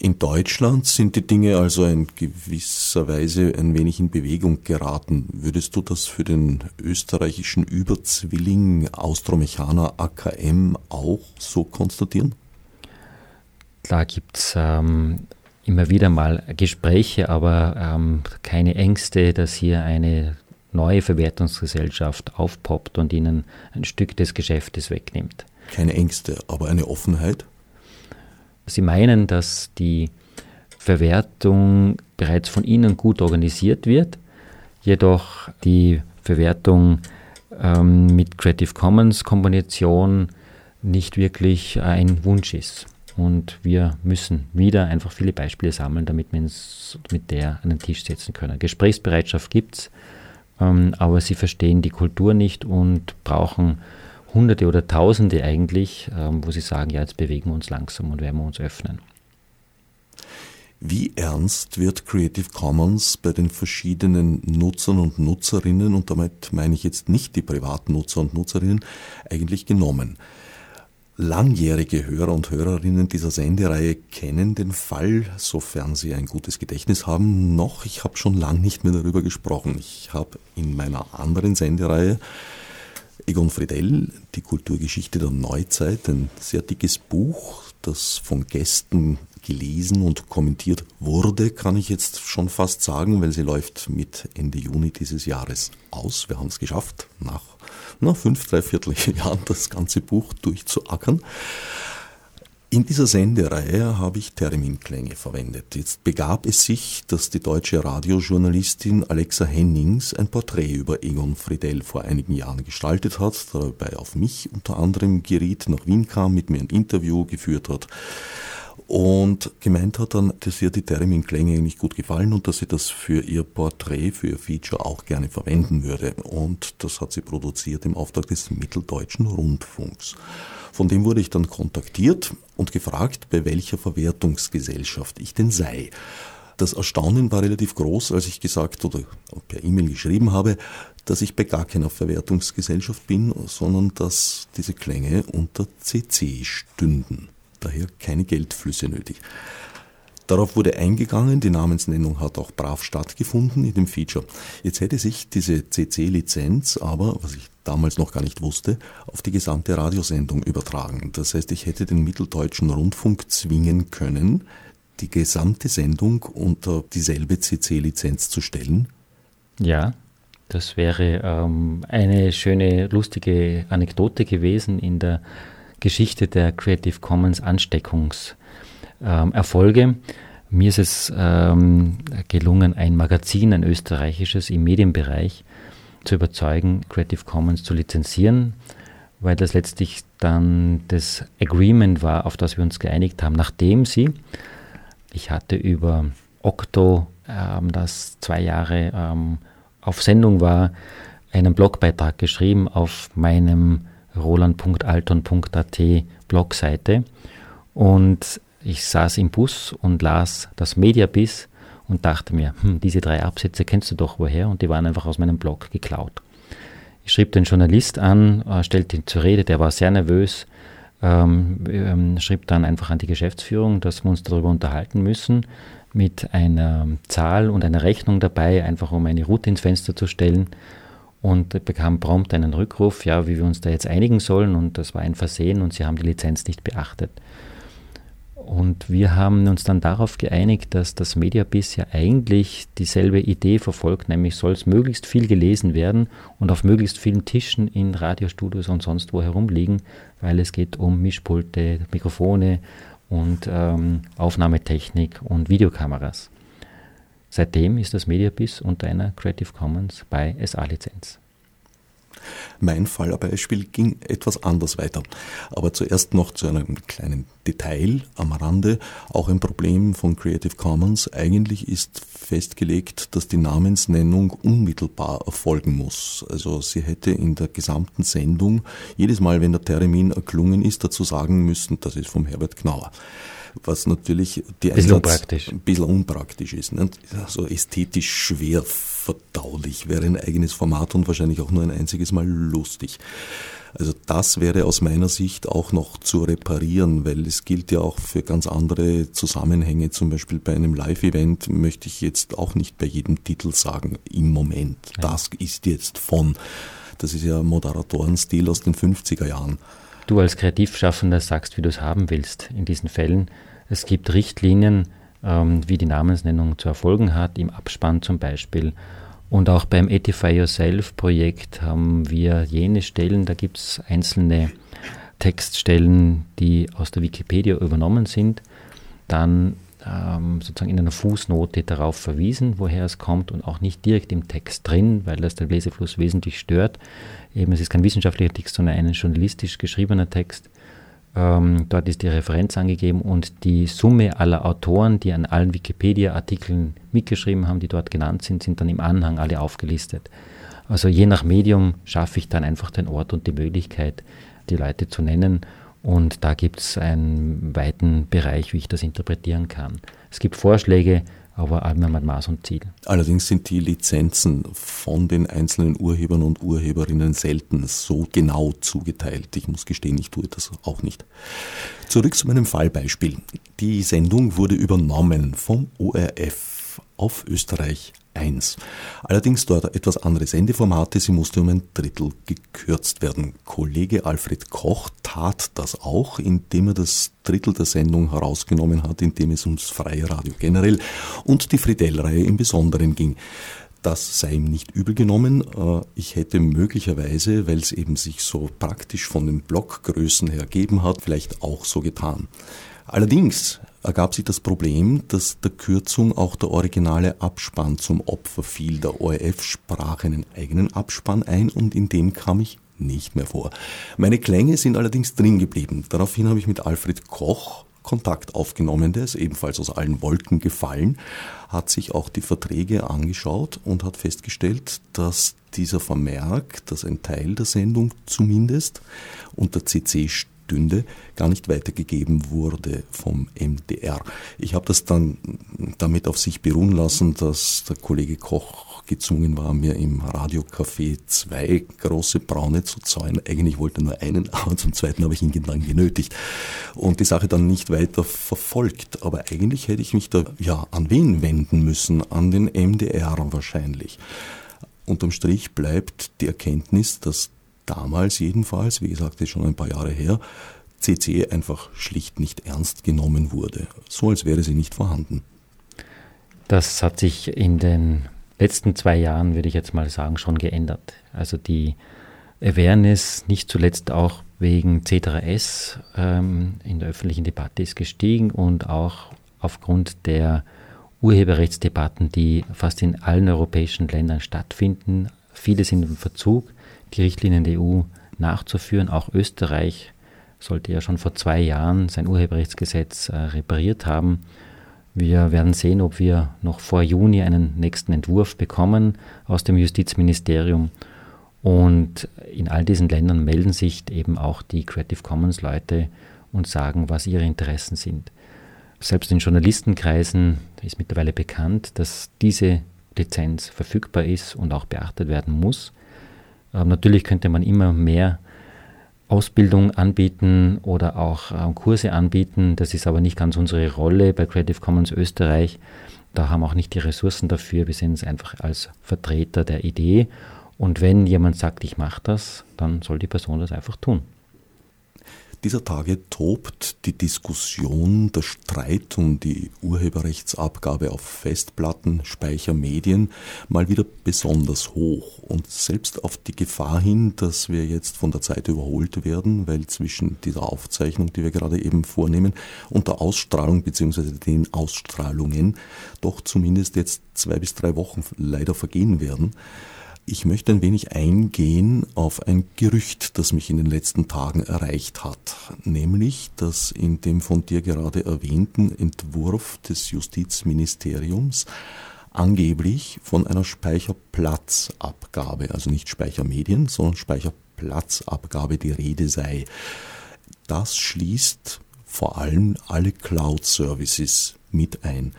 In Deutschland sind die Dinge also in gewisser Weise ein wenig in Bewegung geraten. Würdest du das für den österreichischen Überzwilling Austromechaner AKM auch so konstatieren? Da gibt es ähm, immer wieder mal Gespräche, aber ähm, keine Ängste, dass hier eine neue Verwertungsgesellschaft aufpoppt und ihnen ein Stück des Geschäftes wegnimmt. Keine Ängste, aber eine Offenheit? Sie meinen, dass die Verwertung bereits von Ihnen gut organisiert wird, jedoch die Verwertung ähm, mit Creative Commons Kombination nicht wirklich ein Wunsch ist. Und wir müssen wieder einfach viele Beispiele sammeln, damit wir uns mit der an den Tisch setzen können. Gesprächsbereitschaft gibt es, ähm, aber sie verstehen die Kultur nicht und brauchen Hunderte oder Tausende eigentlich, ähm, wo sie sagen, ja, jetzt bewegen wir uns langsam und werden wir uns öffnen. Wie ernst wird Creative Commons bei den verschiedenen Nutzern und Nutzerinnen, und damit meine ich jetzt nicht die Privatnutzer und Nutzerinnen, eigentlich genommen? Langjährige Hörer und Hörerinnen dieser Sendereihe kennen den Fall, sofern sie ein gutes Gedächtnis haben, noch. Ich habe schon lange nicht mehr darüber gesprochen. Ich habe in meiner anderen Sendereihe Egon Friedell, die Kulturgeschichte der Neuzeit, ein sehr dickes Buch, das von Gästen gelesen und kommentiert wurde, kann ich jetzt schon fast sagen, weil sie läuft mit Ende Juni dieses Jahres aus. Wir haben es geschafft, nach na, fünf, dreiviertel Jahren das ganze Buch durchzuackern. In dieser Sendereihe habe ich Terminklänge verwendet. Jetzt begab es sich, dass die deutsche Radiojournalistin Alexa Hennings ein Porträt über Egon Friedel vor einigen Jahren gestaltet hat, dabei auf mich unter anderem geriet, nach Wien kam, mit mir ein Interview geführt hat und gemeint hat dann, dass ihr die Terminklänge nicht gut gefallen und dass sie das für ihr Porträt, für ihr Feature auch gerne verwenden würde. Und das hat sie produziert im Auftrag des Mitteldeutschen Rundfunks. Von dem wurde ich dann kontaktiert und gefragt, bei welcher Verwertungsgesellschaft ich denn sei. Das Erstaunen war relativ groß, als ich gesagt oder per E-Mail geschrieben habe, dass ich bei gar keiner Verwertungsgesellschaft bin, sondern dass diese Klänge unter CC stünden daher keine Geldflüsse nötig. Darauf wurde eingegangen, die Namensnennung hat auch brav stattgefunden in dem Feature. Jetzt hätte sich diese CC-Lizenz aber, was ich damals noch gar nicht wusste, auf die gesamte Radiosendung übertragen. Das heißt, ich hätte den Mitteldeutschen Rundfunk zwingen können, die gesamte Sendung unter dieselbe CC-Lizenz zu stellen. Ja, das wäre ähm, eine schöne, lustige Anekdote gewesen in der Geschichte der Creative Commons Ansteckungserfolge. Ähm, Mir ist es ähm, gelungen, ein Magazin, ein österreichisches im Medienbereich zu überzeugen, Creative Commons zu lizenzieren, weil das letztlich dann das Agreement war, auf das wir uns geeinigt haben, nachdem sie, ich hatte über Okto, ähm, das zwei Jahre ähm, auf Sendung war, einen Blogbeitrag geschrieben auf meinem roland.alton.at Blogseite. Und ich saß im Bus und las das Mediabiss und dachte mir, hm, diese drei Absätze kennst du doch woher? Und die waren einfach aus meinem Blog geklaut. Ich schrieb den Journalist an, äh, stellte ihn zur Rede, der war sehr nervös, ähm, ähm, schrieb dann einfach an die Geschäftsführung, dass wir uns darüber unterhalten müssen, mit einer Zahl und einer Rechnung dabei, einfach um eine Route ins Fenster zu stellen und bekam prompt einen Rückruf, ja, wie wir uns da jetzt einigen sollen und das war ein Versehen und sie haben die Lizenz nicht beachtet. Und wir haben uns dann darauf geeinigt, dass das Mediabiz ja eigentlich dieselbe Idee verfolgt, nämlich soll es möglichst viel gelesen werden und auf möglichst vielen Tischen in Radiostudios und sonst wo herumliegen, weil es geht um Mischpulte, Mikrofone und ähm, Aufnahmetechnik und Videokameras. Seitdem ist das Mediabiz unter einer Creative Commons bei SA-Lizenz. Mein Fallbeispiel ging etwas anders weiter. Aber zuerst noch zu einem kleinen Detail am Rande. Auch ein Problem von Creative Commons. Eigentlich ist festgelegt, dass die Namensnennung unmittelbar erfolgen muss. Also sie hätte in der gesamten Sendung jedes Mal, wenn der Termin erklungen ist, dazu sagen müssen, das ist vom Herbert Knauer was natürlich die bisschen Einsatz unpraktisch. ein bisschen unpraktisch ist. Ne? So ästhetisch schwer verdaulich wäre ein eigenes Format und wahrscheinlich auch nur ein einziges Mal lustig. Also das wäre aus meiner Sicht auch noch zu reparieren, weil es gilt ja auch für ganz andere Zusammenhänge. Zum Beispiel bei einem Live-Event möchte ich jetzt auch nicht bei jedem Titel sagen, im Moment, das ist jetzt von. Das ist ja Moderatorenstil aus den 50er Jahren du als Kreativschaffender sagst, wie du es haben willst in diesen Fällen. Es gibt Richtlinien, ähm, wie die Namensnennung zu erfolgen hat, im Abspann zum Beispiel. Und auch beim Etify Yourself Projekt haben wir jene Stellen, da gibt es einzelne Textstellen, die aus der Wikipedia übernommen sind. Dann ähm, sozusagen in einer Fußnote darauf verwiesen, woher es kommt und auch nicht direkt im Text drin, weil das den Lesefluss wesentlich stört. Eben, es ist kein wissenschaftlicher Text, sondern ein journalistisch geschriebener Text. Ähm, dort ist die Referenz angegeben und die Summe aller Autoren, die an allen Wikipedia-Artikeln mitgeschrieben haben, die dort genannt sind, sind dann im Anhang alle aufgelistet. Also je nach Medium schaffe ich dann einfach den Ort und die Möglichkeit, die Leute zu nennen. Und da gibt es einen weiten Bereich, wie ich das interpretieren kann. Es gibt Vorschläge, aber einmal mit Maß und Ziel. Allerdings sind die Lizenzen von den einzelnen Urhebern und Urheberinnen selten so genau zugeteilt. Ich muss gestehen, ich tue das auch nicht. Zurück zu meinem Fallbeispiel. Die Sendung wurde übernommen vom ORF auf Österreich 1. Allerdings dort etwas andere Sendeformate, sie musste um ein Drittel gekürzt werden. Kollege Alfred Koch tat das auch, indem er das Drittel der Sendung herausgenommen hat, indem es ums freie Radio generell und die Friedel-Reihe im Besonderen ging. Das sei ihm nicht übel genommen. Äh, ich hätte möglicherweise, weil es eben sich so praktisch von den Blockgrößen her gegeben hat, vielleicht auch so getan. Allerdings ergab sich das Problem, dass der Kürzung auch der originale Abspann zum Opfer fiel. Der ORF sprach einen eigenen Abspann ein und in dem kam ich nicht mehr vor. Meine Klänge sind allerdings drin geblieben. Daraufhin habe ich mit Alfred Koch Kontakt aufgenommen, der ist ebenfalls aus allen Wolken gefallen, hat sich auch die Verträge angeschaut und hat festgestellt, dass dieser Vermerk, dass ein Teil der Sendung zumindest unter CC stünde, gar nicht weitergegeben wurde vom MDR. Ich habe das dann damit auf sich beruhen lassen, dass der Kollege Koch gezwungen war, mir im Radiocafé zwei große Braune zu zäunen. Eigentlich wollte er nur einen, aber zum zweiten habe ich ihn dann genötigt. Und die Sache dann nicht weiter verfolgt. Aber eigentlich hätte ich mich da ja an wen wenden müssen? An den MDR wahrscheinlich. Unterm Strich bleibt die Erkenntnis, dass damals jedenfalls, wie gesagt, ist schon ein paar Jahre her, CC einfach schlicht nicht ernst genommen wurde, so als wäre sie nicht vorhanden. Das hat sich in den letzten zwei Jahren, würde ich jetzt mal sagen, schon geändert. Also die Awareness, nicht zuletzt auch wegen C3S ähm, in der öffentlichen Debatte ist gestiegen und auch aufgrund der Urheberrechtsdebatten, die fast in allen europäischen Ländern stattfinden. Viele sind im Verzug die Richtlinien der EU nachzuführen. Auch Österreich sollte ja schon vor zwei Jahren sein Urheberrechtsgesetz äh, repariert haben. Wir werden sehen, ob wir noch vor Juni einen nächsten Entwurf bekommen aus dem Justizministerium. Und in all diesen Ländern melden sich eben auch die Creative Commons Leute und sagen, was ihre Interessen sind. Selbst in Journalistenkreisen ist mittlerweile bekannt, dass diese Lizenz verfügbar ist und auch beachtet werden muss. Ähm, natürlich könnte man immer mehr Ausbildung anbieten oder auch äh, Kurse anbieten. Das ist aber nicht ganz unsere Rolle bei Creative Commons Österreich. Da haben wir auch nicht die Ressourcen dafür. Wir sehen es einfach als Vertreter der Idee. Und wenn jemand sagt, ich mache das, dann soll die Person das einfach tun. Dieser Tage tobt die Diskussion, der Streit um die Urheberrechtsabgabe auf Festplatten, Speichermedien mal wieder besonders hoch. Und selbst auf die Gefahr hin, dass wir jetzt von der Zeit überholt werden, weil zwischen dieser Aufzeichnung, die wir gerade eben vornehmen, und der Ausstrahlung bzw. den Ausstrahlungen doch zumindest jetzt zwei bis drei Wochen leider vergehen werden, ich möchte ein wenig eingehen auf ein Gerücht, das mich in den letzten Tagen erreicht hat, nämlich, dass in dem von dir gerade erwähnten Entwurf des Justizministeriums angeblich von einer Speicherplatzabgabe, also nicht Speichermedien, sondern Speicherplatzabgabe die Rede sei. Das schließt vor allem alle Cloud-Services mit ein.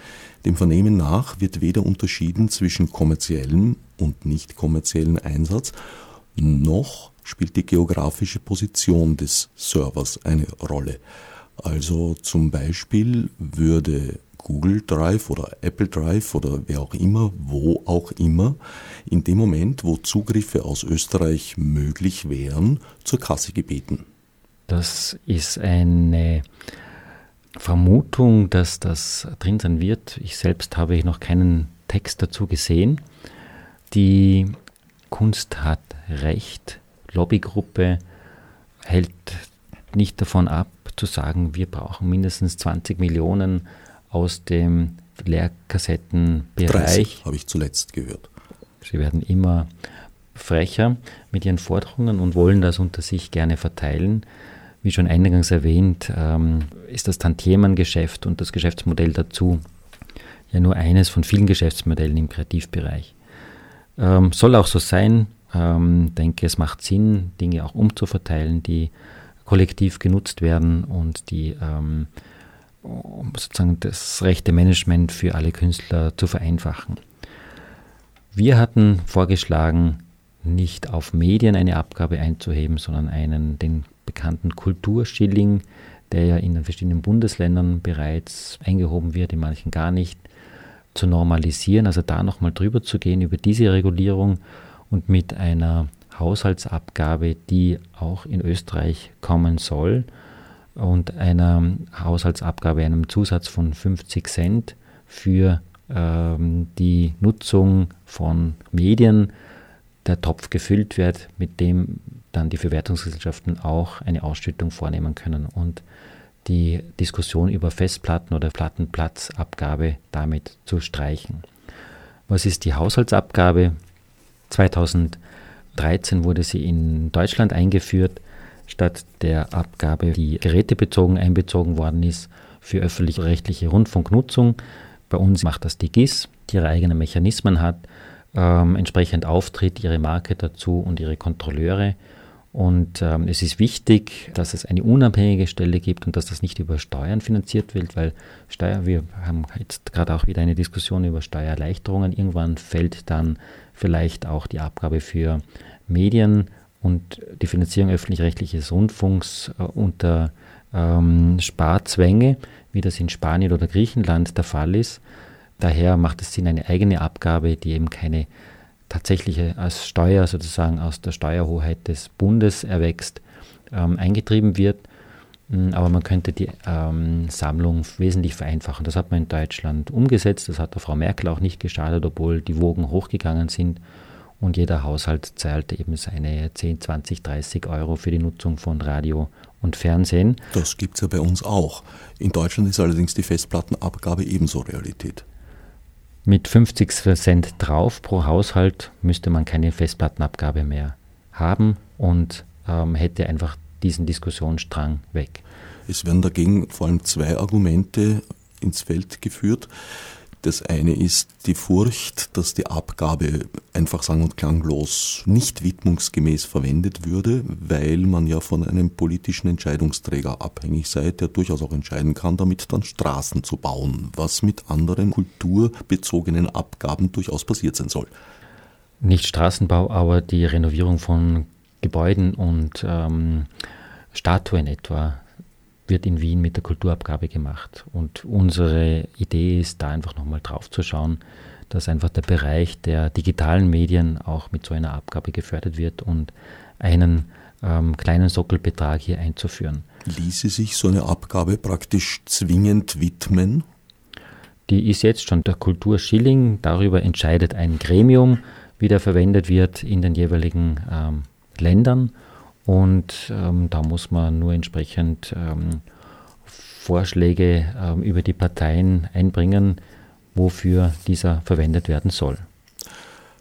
Dem Vernehmen nach wird weder unterschieden zwischen kommerziellem und nicht kommerziellen Einsatz, noch spielt die geografische Position des Servers eine Rolle. Also zum Beispiel würde Google Drive oder Apple Drive oder wer auch immer, wo auch immer, in dem Moment, wo Zugriffe aus Österreich möglich wären, zur Kasse gebeten. Das ist eine Vermutung, dass das drin sein wird. Ich selbst habe noch keinen Text dazu gesehen. Die Kunst hat Recht. Lobbygruppe hält nicht davon ab, zu sagen, wir brauchen mindestens 20 Millionen aus dem Lehrkassettenbereich. habe ich zuletzt gehört. Sie werden immer frecher mit ihren Forderungen und wollen das unter sich gerne verteilen. Wie schon eingangs erwähnt, ähm, ist das Tantiemengeschäft und das Geschäftsmodell dazu ja nur eines von vielen Geschäftsmodellen im Kreativbereich. Ähm, soll auch so sein. Ähm, denke, es macht Sinn, Dinge auch umzuverteilen, die kollektiv genutzt werden und die sozusagen das rechte Management für alle Künstler zu vereinfachen. Wir hatten vorgeschlagen, nicht auf Medien eine Abgabe einzuheben, sondern einen, den bekannten Kulturschilling, der ja in den verschiedenen Bundesländern bereits eingehoben wird, in manchen gar nicht, zu normalisieren, also da nochmal drüber zu gehen über diese Regulierung und mit einer Haushaltsabgabe, die auch in Österreich kommen soll und einer Haushaltsabgabe, einem Zusatz von 50 Cent für ähm, die Nutzung von Medien, der Topf gefüllt wird, mit dem dann die Verwertungsgesellschaften auch eine Ausschüttung vornehmen können und die Diskussion über Festplatten oder Plattenplatzabgabe damit zu streichen. Was ist die Haushaltsabgabe? 2013 wurde sie in Deutschland eingeführt, statt der Abgabe, die gerätebezogen einbezogen worden ist für öffentlich-rechtliche Rundfunknutzung. Bei uns macht das die GIS, die ihre eigenen Mechanismen hat, ähm, entsprechend auftritt, ihre Marke dazu und ihre Kontrolleure und ähm, es ist wichtig, dass es eine unabhängige Stelle gibt und dass das nicht über Steuern finanziert wird, weil Steuer, wir haben jetzt gerade auch wieder eine Diskussion über Steuererleichterungen. Irgendwann fällt dann vielleicht auch die Abgabe für Medien und die Finanzierung öffentlich-rechtliches Rundfunks äh, unter ähm, Sparzwänge, wie das in Spanien oder Griechenland der Fall ist. Daher macht es Sinn, eine eigene Abgabe, die eben keine tatsächliche als Steuer sozusagen aus der Steuerhoheit des Bundes erwächst, ähm, eingetrieben wird. Hm, aber man könnte die ähm, Sammlung wesentlich vereinfachen. Das hat man in Deutschland umgesetzt. Das hat der Frau Merkel auch nicht geschadet, obwohl die Wogen hochgegangen sind. Und jeder Haushalt zahlt eben seine 10, 20, 30 Euro für die Nutzung von Radio und Fernsehen. Das gibt es ja bei uns auch. In Deutschland ist allerdings die Festplattenabgabe ebenso Realität. Mit 50 Cent drauf pro Haushalt müsste man keine Festplattenabgabe mehr haben und ähm, hätte einfach diesen Diskussionsstrang weg. Es werden dagegen vor allem zwei Argumente ins Feld geführt. Das eine ist die Furcht, dass die Abgabe einfach sang- und klanglos nicht widmungsgemäß verwendet würde, weil man ja von einem politischen Entscheidungsträger abhängig sei, der durchaus auch entscheiden kann, damit dann Straßen zu bauen, was mit anderen kulturbezogenen Abgaben durchaus passiert sein soll. Nicht Straßenbau, aber die Renovierung von Gebäuden und ähm, Statuen etwa wird in Wien mit der Kulturabgabe gemacht. Und unsere Idee ist, da einfach nochmal drauf zu schauen, dass einfach der Bereich der digitalen Medien auch mit so einer Abgabe gefördert wird und einen ähm, kleinen Sockelbetrag hier einzuführen. Ließe sich so eine Abgabe praktisch zwingend widmen? Die ist jetzt schon der Kulturschilling. Darüber entscheidet ein Gremium, wie der verwendet wird in den jeweiligen ähm, Ländern. Und ähm, da muss man nur entsprechend ähm, Vorschläge ähm, über die Parteien einbringen, wofür dieser verwendet werden soll.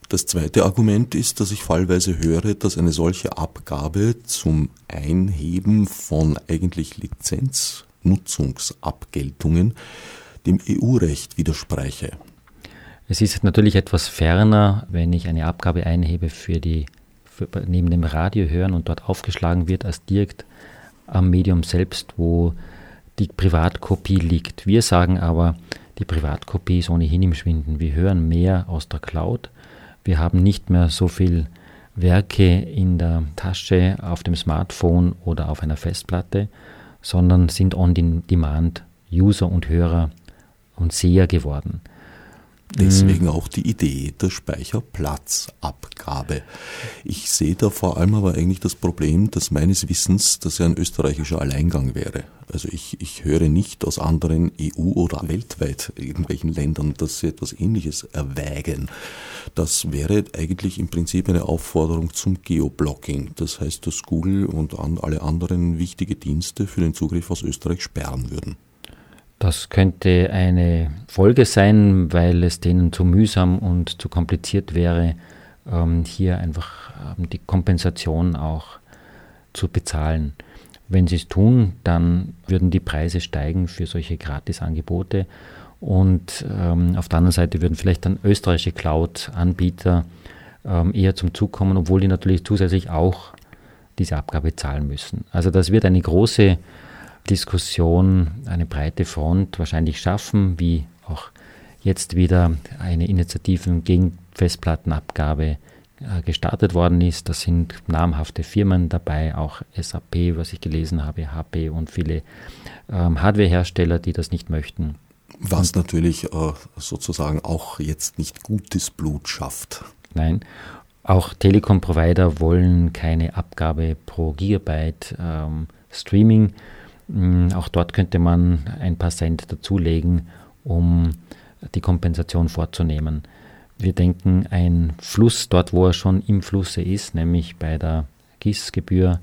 Das zweite Argument ist, dass ich fallweise höre, dass eine solche Abgabe zum Einheben von eigentlich Lizenznutzungsabgeltungen dem EU-Recht widerspräche. Es ist natürlich etwas ferner, wenn ich eine Abgabe einhebe für die neben dem Radio hören und dort aufgeschlagen wird, als direkt am Medium selbst, wo die Privatkopie liegt. Wir sagen aber, die Privatkopie ist ohnehin im Schwinden. Wir hören mehr aus der Cloud. Wir haben nicht mehr so viel Werke in der Tasche, auf dem Smartphone oder auf einer Festplatte, sondern sind on-demand User und Hörer und Seher geworden. Deswegen auch die Idee der Speicherplatzabgabe. Ich sehe da vor allem aber eigentlich das Problem, dass meines Wissens das ja ein österreichischer Alleingang wäre. Also ich, ich höre nicht aus anderen EU- oder weltweit irgendwelchen Ländern, dass sie etwas Ähnliches erwägen. Das wäre eigentlich im Prinzip eine Aufforderung zum Geoblocking. Das heißt, dass Google und alle anderen wichtige Dienste für den Zugriff aus Österreich sperren würden. Das könnte eine Folge sein, weil es denen zu mühsam und zu kompliziert wäre, ähm, hier einfach ähm, die Kompensation auch zu bezahlen. Wenn sie es tun, dann würden die Preise steigen für solche Gratisangebote. Und ähm, auf der anderen Seite würden vielleicht dann österreichische Cloud-Anbieter ähm, eher zum Zug kommen, obwohl die natürlich zusätzlich auch diese Abgabe zahlen müssen. Also das wird eine große Diskussion, eine breite Front wahrscheinlich schaffen, wie auch jetzt wieder eine Initiative gegen Festplattenabgabe äh, gestartet worden ist. Da sind namhafte Firmen dabei, auch SAP, was ich gelesen habe, HP und viele ähm, Hardwarehersteller, die das nicht möchten. Was und, natürlich äh, sozusagen auch jetzt nicht gutes Blut schafft. Nein, auch Telekom-Provider wollen keine Abgabe pro Gigabyte ähm, Streaming. Mm, auch dort könnte man ein paar Cent dazulegen, um die Kompensation vorzunehmen. Wir denken, ein Fluss dort, wo er schon im Flusse ist, nämlich bei der Gießgebühr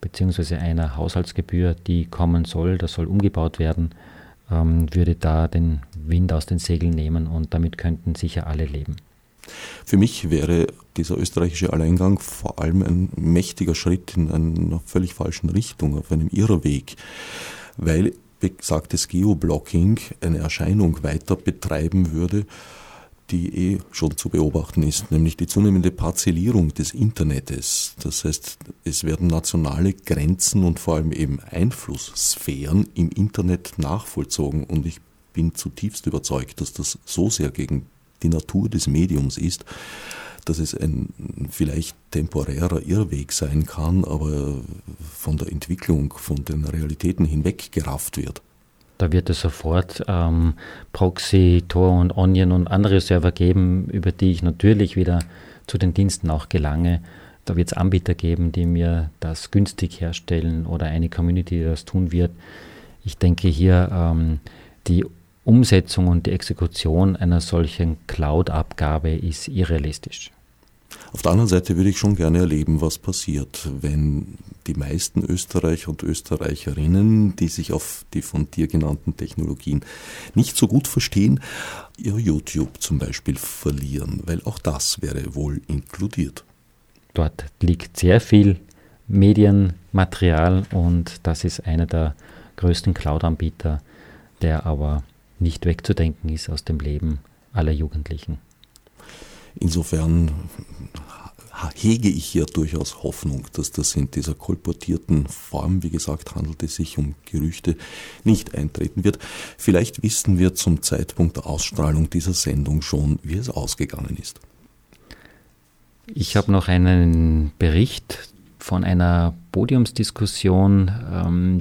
bzw. einer Haushaltsgebühr, die kommen soll, das soll umgebaut werden, ähm, würde da den Wind aus den Segeln nehmen und damit könnten sicher alle leben. Für mich wäre dieser österreichische Alleingang vor allem ein mächtiger Schritt in einer völlig falschen Richtung, auf einem Irrweg, weil besagtes Geoblocking eine Erscheinung weiter betreiben würde, die eh schon zu beobachten ist, nämlich die zunehmende Parzellierung des Internets. Das heißt, es werden nationale Grenzen und vor allem eben Einflusssphären im Internet nachvollzogen und ich bin zutiefst überzeugt, dass das so sehr gegen die Natur des Mediums ist, dass es ein vielleicht temporärer Irrweg sein kann, aber von der Entwicklung, von den Realitäten hinweg gerafft wird. Da wird es sofort ähm, Proxy, Tor und Onion und andere Server geben, über die ich natürlich wieder zu den Diensten auch gelange. Da wird es Anbieter geben, die mir das günstig herstellen oder eine Community, die das tun wird. Ich denke hier, ähm, die Umsetzung und die Exekution einer solchen Cloud-Abgabe ist irrealistisch. Auf der anderen Seite würde ich schon gerne erleben, was passiert, wenn die meisten Österreicher und Österreicherinnen, die sich auf die von dir genannten Technologien nicht so gut verstehen, ihr YouTube zum Beispiel verlieren, weil auch das wäre wohl inkludiert. Dort liegt sehr viel Medienmaterial und das ist einer der größten Cloud-Anbieter, der aber nicht wegzudenken ist aus dem Leben aller Jugendlichen. Insofern hege ich hier durchaus Hoffnung, dass das in dieser kolportierten Form, wie gesagt, handelt es sich um Gerüchte, nicht eintreten wird. Vielleicht wissen wir zum Zeitpunkt der Ausstrahlung dieser Sendung schon, wie es ausgegangen ist. Ich habe noch einen Bericht von einer Podiumsdiskussion. Ähm,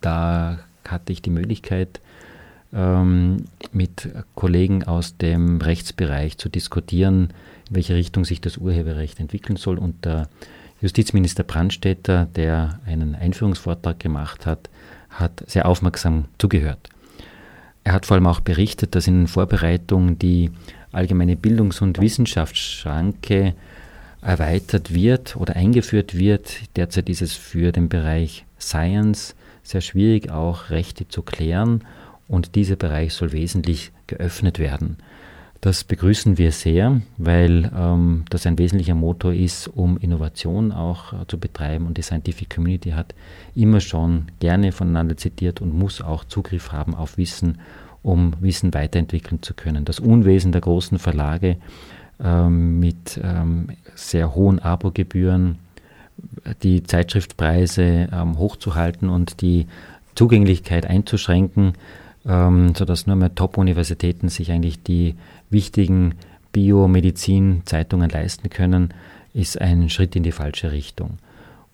da hatte ich die Möglichkeit, ähm, mit Kollegen aus dem Rechtsbereich zu diskutieren, in welche Richtung sich das Urheberrecht entwickeln soll. Und der Justizminister Brandstätter, der einen Einführungsvortrag gemacht hat, hat sehr aufmerksam zugehört. Er hat vor allem auch berichtet, dass in Vorbereitung die allgemeine Bildungs- und Wissenschaftsschranke erweitert wird oder eingeführt wird. Derzeit ist es für den Bereich Science sehr schwierig, auch Rechte zu klären und dieser Bereich soll wesentlich geöffnet werden. Das begrüßen wir sehr, weil ähm, das ein wesentlicher Motor ist, um Innovation auch äh, zu betreiben. Und die Scientific Community hat immer schon gerne voneinander zitiert und muss auch Zugriff haben auf Wissen, um Wissen weiterentwickeln zu können. Das Unwesen der großen Verlage ähm, mit ähm, sehr hohen Abogebühren, die Zeitschriftpreise ähm, hochzuhalten und die Zugänglichkeit einzuschränken, ähm, sodass nur mehr Top-Universitäten sich eigentlich die wichtigen Biomedizin-Zeitungen leisten können, ist ein Schritt in die falsche Richtung.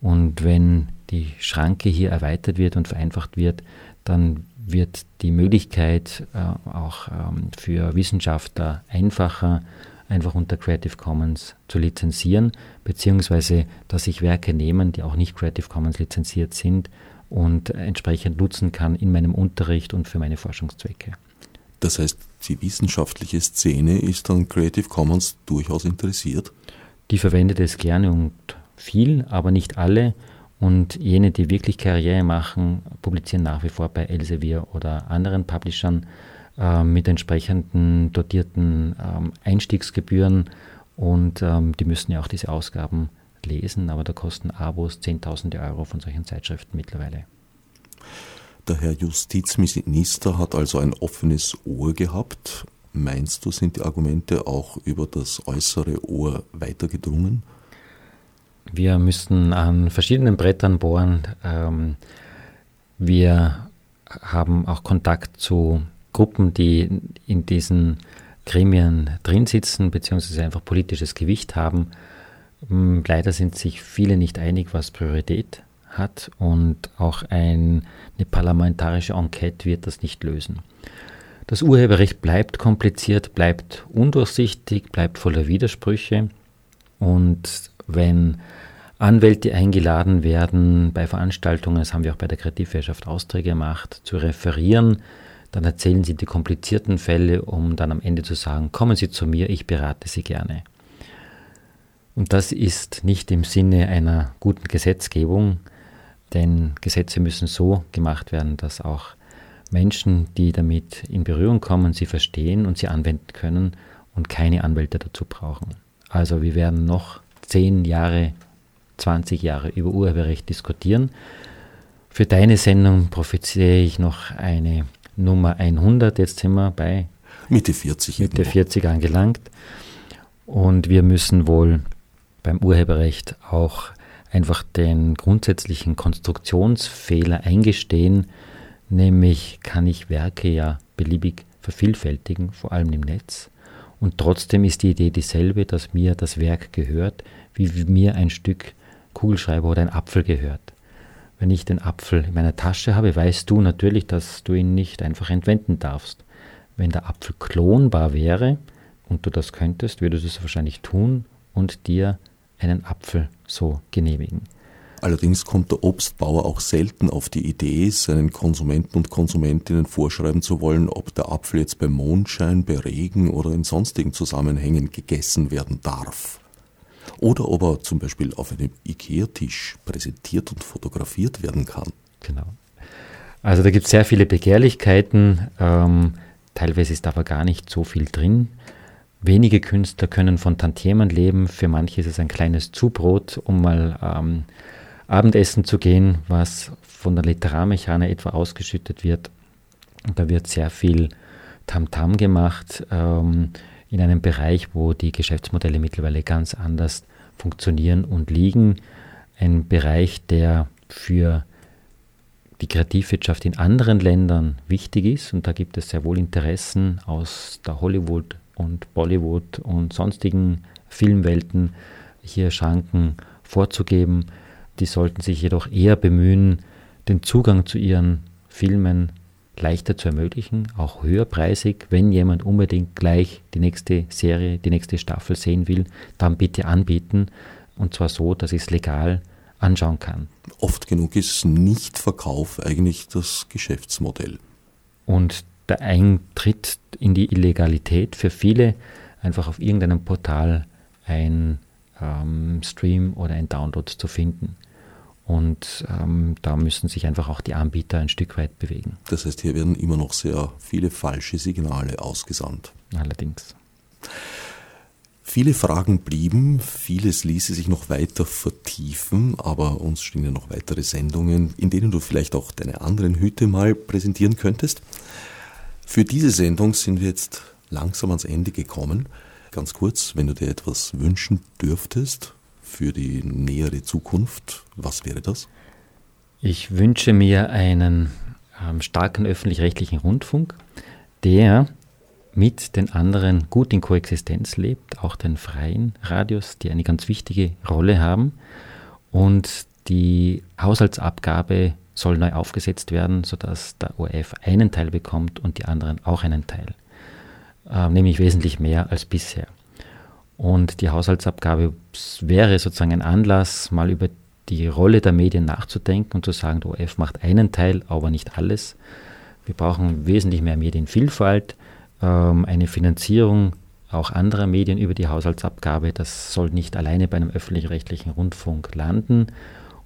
Und wenn die Schranke hier erweitert wird und vereinfacht wird, dann wird die Möglichkeit äh, auch ähm, für Wissenschaftler einfacher, einfach unter Creative Commons zu lizenzieren, beziehungsweise dass sich Werke nehmen, die auch nicht Creative Commons lizenziert sind und entsprechend nutzen kann in meinem Unterricht und für meine Forschungszwecke. Das heißt, die wissenschaftliche Szene ist an Creative Commons durchaus interessiert? Die verwendet es gerne und viel, aber nicht alle. Und jene, die wirklich Karriere machen, publizieren nach wie vor bei Elsevier oder anderen Publishern äh, mit entsprechenden dotierten ähm, Einstiegsgebühren und ähm, die müssen ja auch diese Ausgaben lesen, aber da kosten Abos Zehntausende Euro von solchen Zeitschriften mittlerweile. Der Herr Justizminister hat also ein offenes Ohr gehabt. Meinst du, sind die Argumente auch über das äußere Ohr weitergedrungen? Wir müssen an verschiedenen Brettern bohren. Ähm, wir haben auch Kontakt zu Gruppen, die in diesen Gremien drin sitzen, beziehungsweise einfach politisches Gewicht haben. Ähm, leider sind sich viele nicht einig, was Priorität hat und auch ein, eine parlamentarische Enquete wird das nicht lösen. Das Urheberrecht bleibt kompliziert, bleibt undurchsichtig, bleibt voller Widersprüche und wenn Anwälte eingeladen werden bei Veranstaltungen, das haben wir auch bei der Kreativwirtschaft Austria gemacht, zu referieren, dann erzählen sie die komplizierten Fälle, um dann am Ende zu sagen, kommen Sie zu mir, ich berate Sie gerne. Und das ist nicht im Sinne einer guten Gesetzgebung, denn Gesetze müssen so gemacht werden, dass auch Menschen, die damit in Berührung kommen, sie verstehen und sie anwenden können und keine Anwälte dazu brauchen. Also wir werden noch zehn Jahre, 20 Jahre über Urheberrecht diskutieren. Für deine Sendung prophezeie ich noch eine Nummer 100. Jetzt sind wir bei Mitte 40. Mitte 40 angelangt. Und wir müssen wohl beim Urheberrecht auch einfach den grundsätzlichen Konstruktionsfehler eingestehen, nämlich kann ich Werke ja beliebig vervielfältigen, vor allem im Netz. Und trotzdem ist die Idee dieselbe, dass mir das Werk gehört, wie mir ein Stück Kugelschreiber oder ein Apfel gehört. Wenn ich den Apfel in meiner Tasche habe, weißt du natürlich, dass du ihn nicht einfach entwenden darfst. Wenn der Apfel klonbar wäre und du das könntest, würdest du es wahrscheinlich tun und dir einen Apfel so genehmigen. Allerdings kommt der Obstbauer auch selten auf die Idee, seinen Konsumenten und Konsumentinnen vorschreiben zu wollen, ob der Apfel jetzt bei Mondschein, bei Regen oder in sonstigen Zusammenhängen gegessen werden darf. Oder ob er zum Beispiel auf einem Ikea-Tisch präsentiert und fotografiert werden kann. Genau. Also da gibt es sehr viele Begehrlichkeiten. Ähm, teilweise ist aber gar nicht so viel drin. Wenige Künstler können von Tantiemen leben. Für manche ist es ein kleines Zubrot, um mal ähm, Abendessen zu gehen, was von der Literarmechanik etwa ausgeschüttet wird. Und da wird sehr viel Tamtam -Tam gemacht ähm, in einem Bereich, wo die Geschäftsmodelle mittlerweile ganz anders funktionieren und liegen. Ein Bereich, der für die Kreativwirtschaft in anderen Ländern wichtig ist. Und da gibt es sehr wohl Interessen aus der Hollywood- und Bollywood und sonstigen Filmwelten hier Schranken vorzugeben. Die sollten sich jedoch eher bemühen, den Zugang zu ihren Filmen leichter zu ermöglichen, auch höherpreisig. Wenn jemand unbedingt gleich die nächste Serie, die nächste Staffel sehen will, dann bitte anbieten. Und zwar so, dass ich es legal anschauen kann. Oft genug ist Nichtverkauf eigentlich das Geschäftsmodell. Und der Eintritt in die Illegalität für viele, einfach auf irgendeinem Portal ein ähm, Stream oder ein Download zu finden. Und ähm, da müssen sich einfach auch die Anbieter ein Stück weit bewegen. Das heißt, hier werden immer noch sehr viele falsche Signale ausgesandt. Allerdings. Viele Fragen blieben, vieles ließe sich noch weiter vertiefen, aber uns stehen ja noch weitere Sendungen, in denen du vielleicht auch deine anderen Hüte mal präsentieren könntest. Für diese Sendung sind wir jetzt langsam ans Ende gekommen. Ganz kurz, wenn du dir etwas wünschen dürftest für die nähere Zukunft, was wäre das? Ich wünsche mir einen ähm, starken öffentlich-rechtlichen Rundfunk, der mit den anderen gut in Koexistenz lebt, auch den freien Radios, die eine ganz wichtige Rolle haben. Und die Haushaltsabgabe soll neu aufgesetzt werden, sodass der ORF einen Teil bekommt und die anderen auch einen Teil, äh, nämlich wesentlich mehr als bisher. Und die Haushaltsabgabe wäre sozusagen ein Anlass, mal über die Rolle der Medien nachzudenken und zu sagen, der ORF macht einen Teil, aber nicht alles. Wir brauchen wesentlich mehr Medienvielfalt, ähm, eine Finanzierung auch anderer Medien über die Haushaltsabgabe. Das soll nicht alleine bei einem öffentlich-rechtlichen Rundfunk landen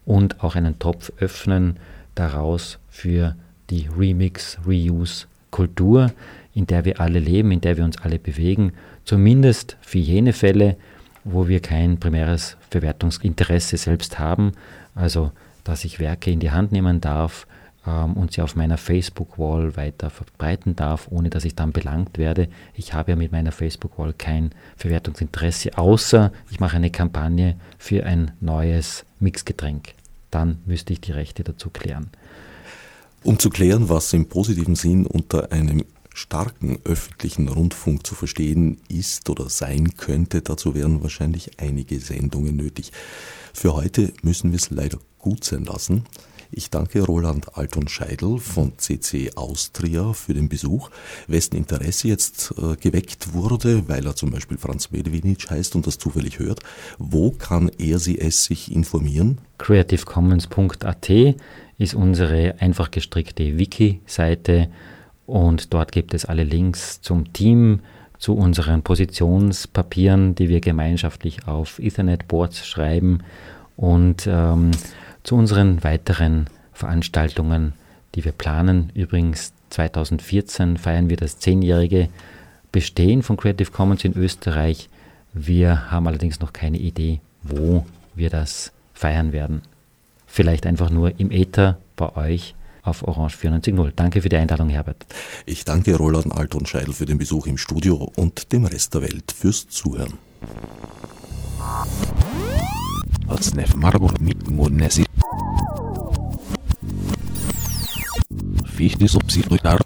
und auch einen Topf öffnen daraus für die Remix, Reuse Kultur, in der wir alle leben, in der wir uns alle bewegen, zumindest für jene Fälle, wo wir kein primäres Verwertungsinteresse selbst haben, also dass ich Werke in die Hand nehmen darf ähm, und sie auf meiner Facebook-Wall weiter verbreiten darf, ohne dass ich dann belangt werde. Ich habe ja mit meiner Facebook-Wall kein Verwertungsinteresse, außer ich mache eine Kampagne für ein neues Mixgetränk. Dann müsste ich die Rechte dazu klären. Um zu klären, was im positiven Sinn unter einem starken öffentlichen Rundfunk zu verstehen ist oder sein könnte, dazu wären wahrscheinlich einige Sendungen nötig. Für heute müssen wir es leider gut sein lassen. Ich danke Roland Alton Scheidel von CC Austria für den Besuch. Wessen Interesse jetzt äh, geweckt wurde, weil er zum Beispiel Franz Medvinic heißt und das zufällig hört, wo kann er sie es sich informieren? creativecommons.at ist unsere einfach gestrickte Wiki-Seite und dort gibt es alle Links zum Team, zu unseren Positionspapieren, die wir gemeinschaftlich auf Ethernet-Boards schreiben und ähm, zu unseren weiteren Veranstaltungen, die wir planen. Übrigens 2014 feiern wir das zehnjährige Bestehen von Creative Commons in Österreich. Wir haben allerdings noch keine Idee, wo wir das feiern werden. Vielleicht einfach nur im Äther bei euch auf Orange 94.0. Danke für die Einladung, Herbert. Ich danke Roland Alton Scheidel für den Besuch im Studio und dem Rest der Welt fürs Zuhören. Als Marburg mit Monesi. Fichte subsidiar.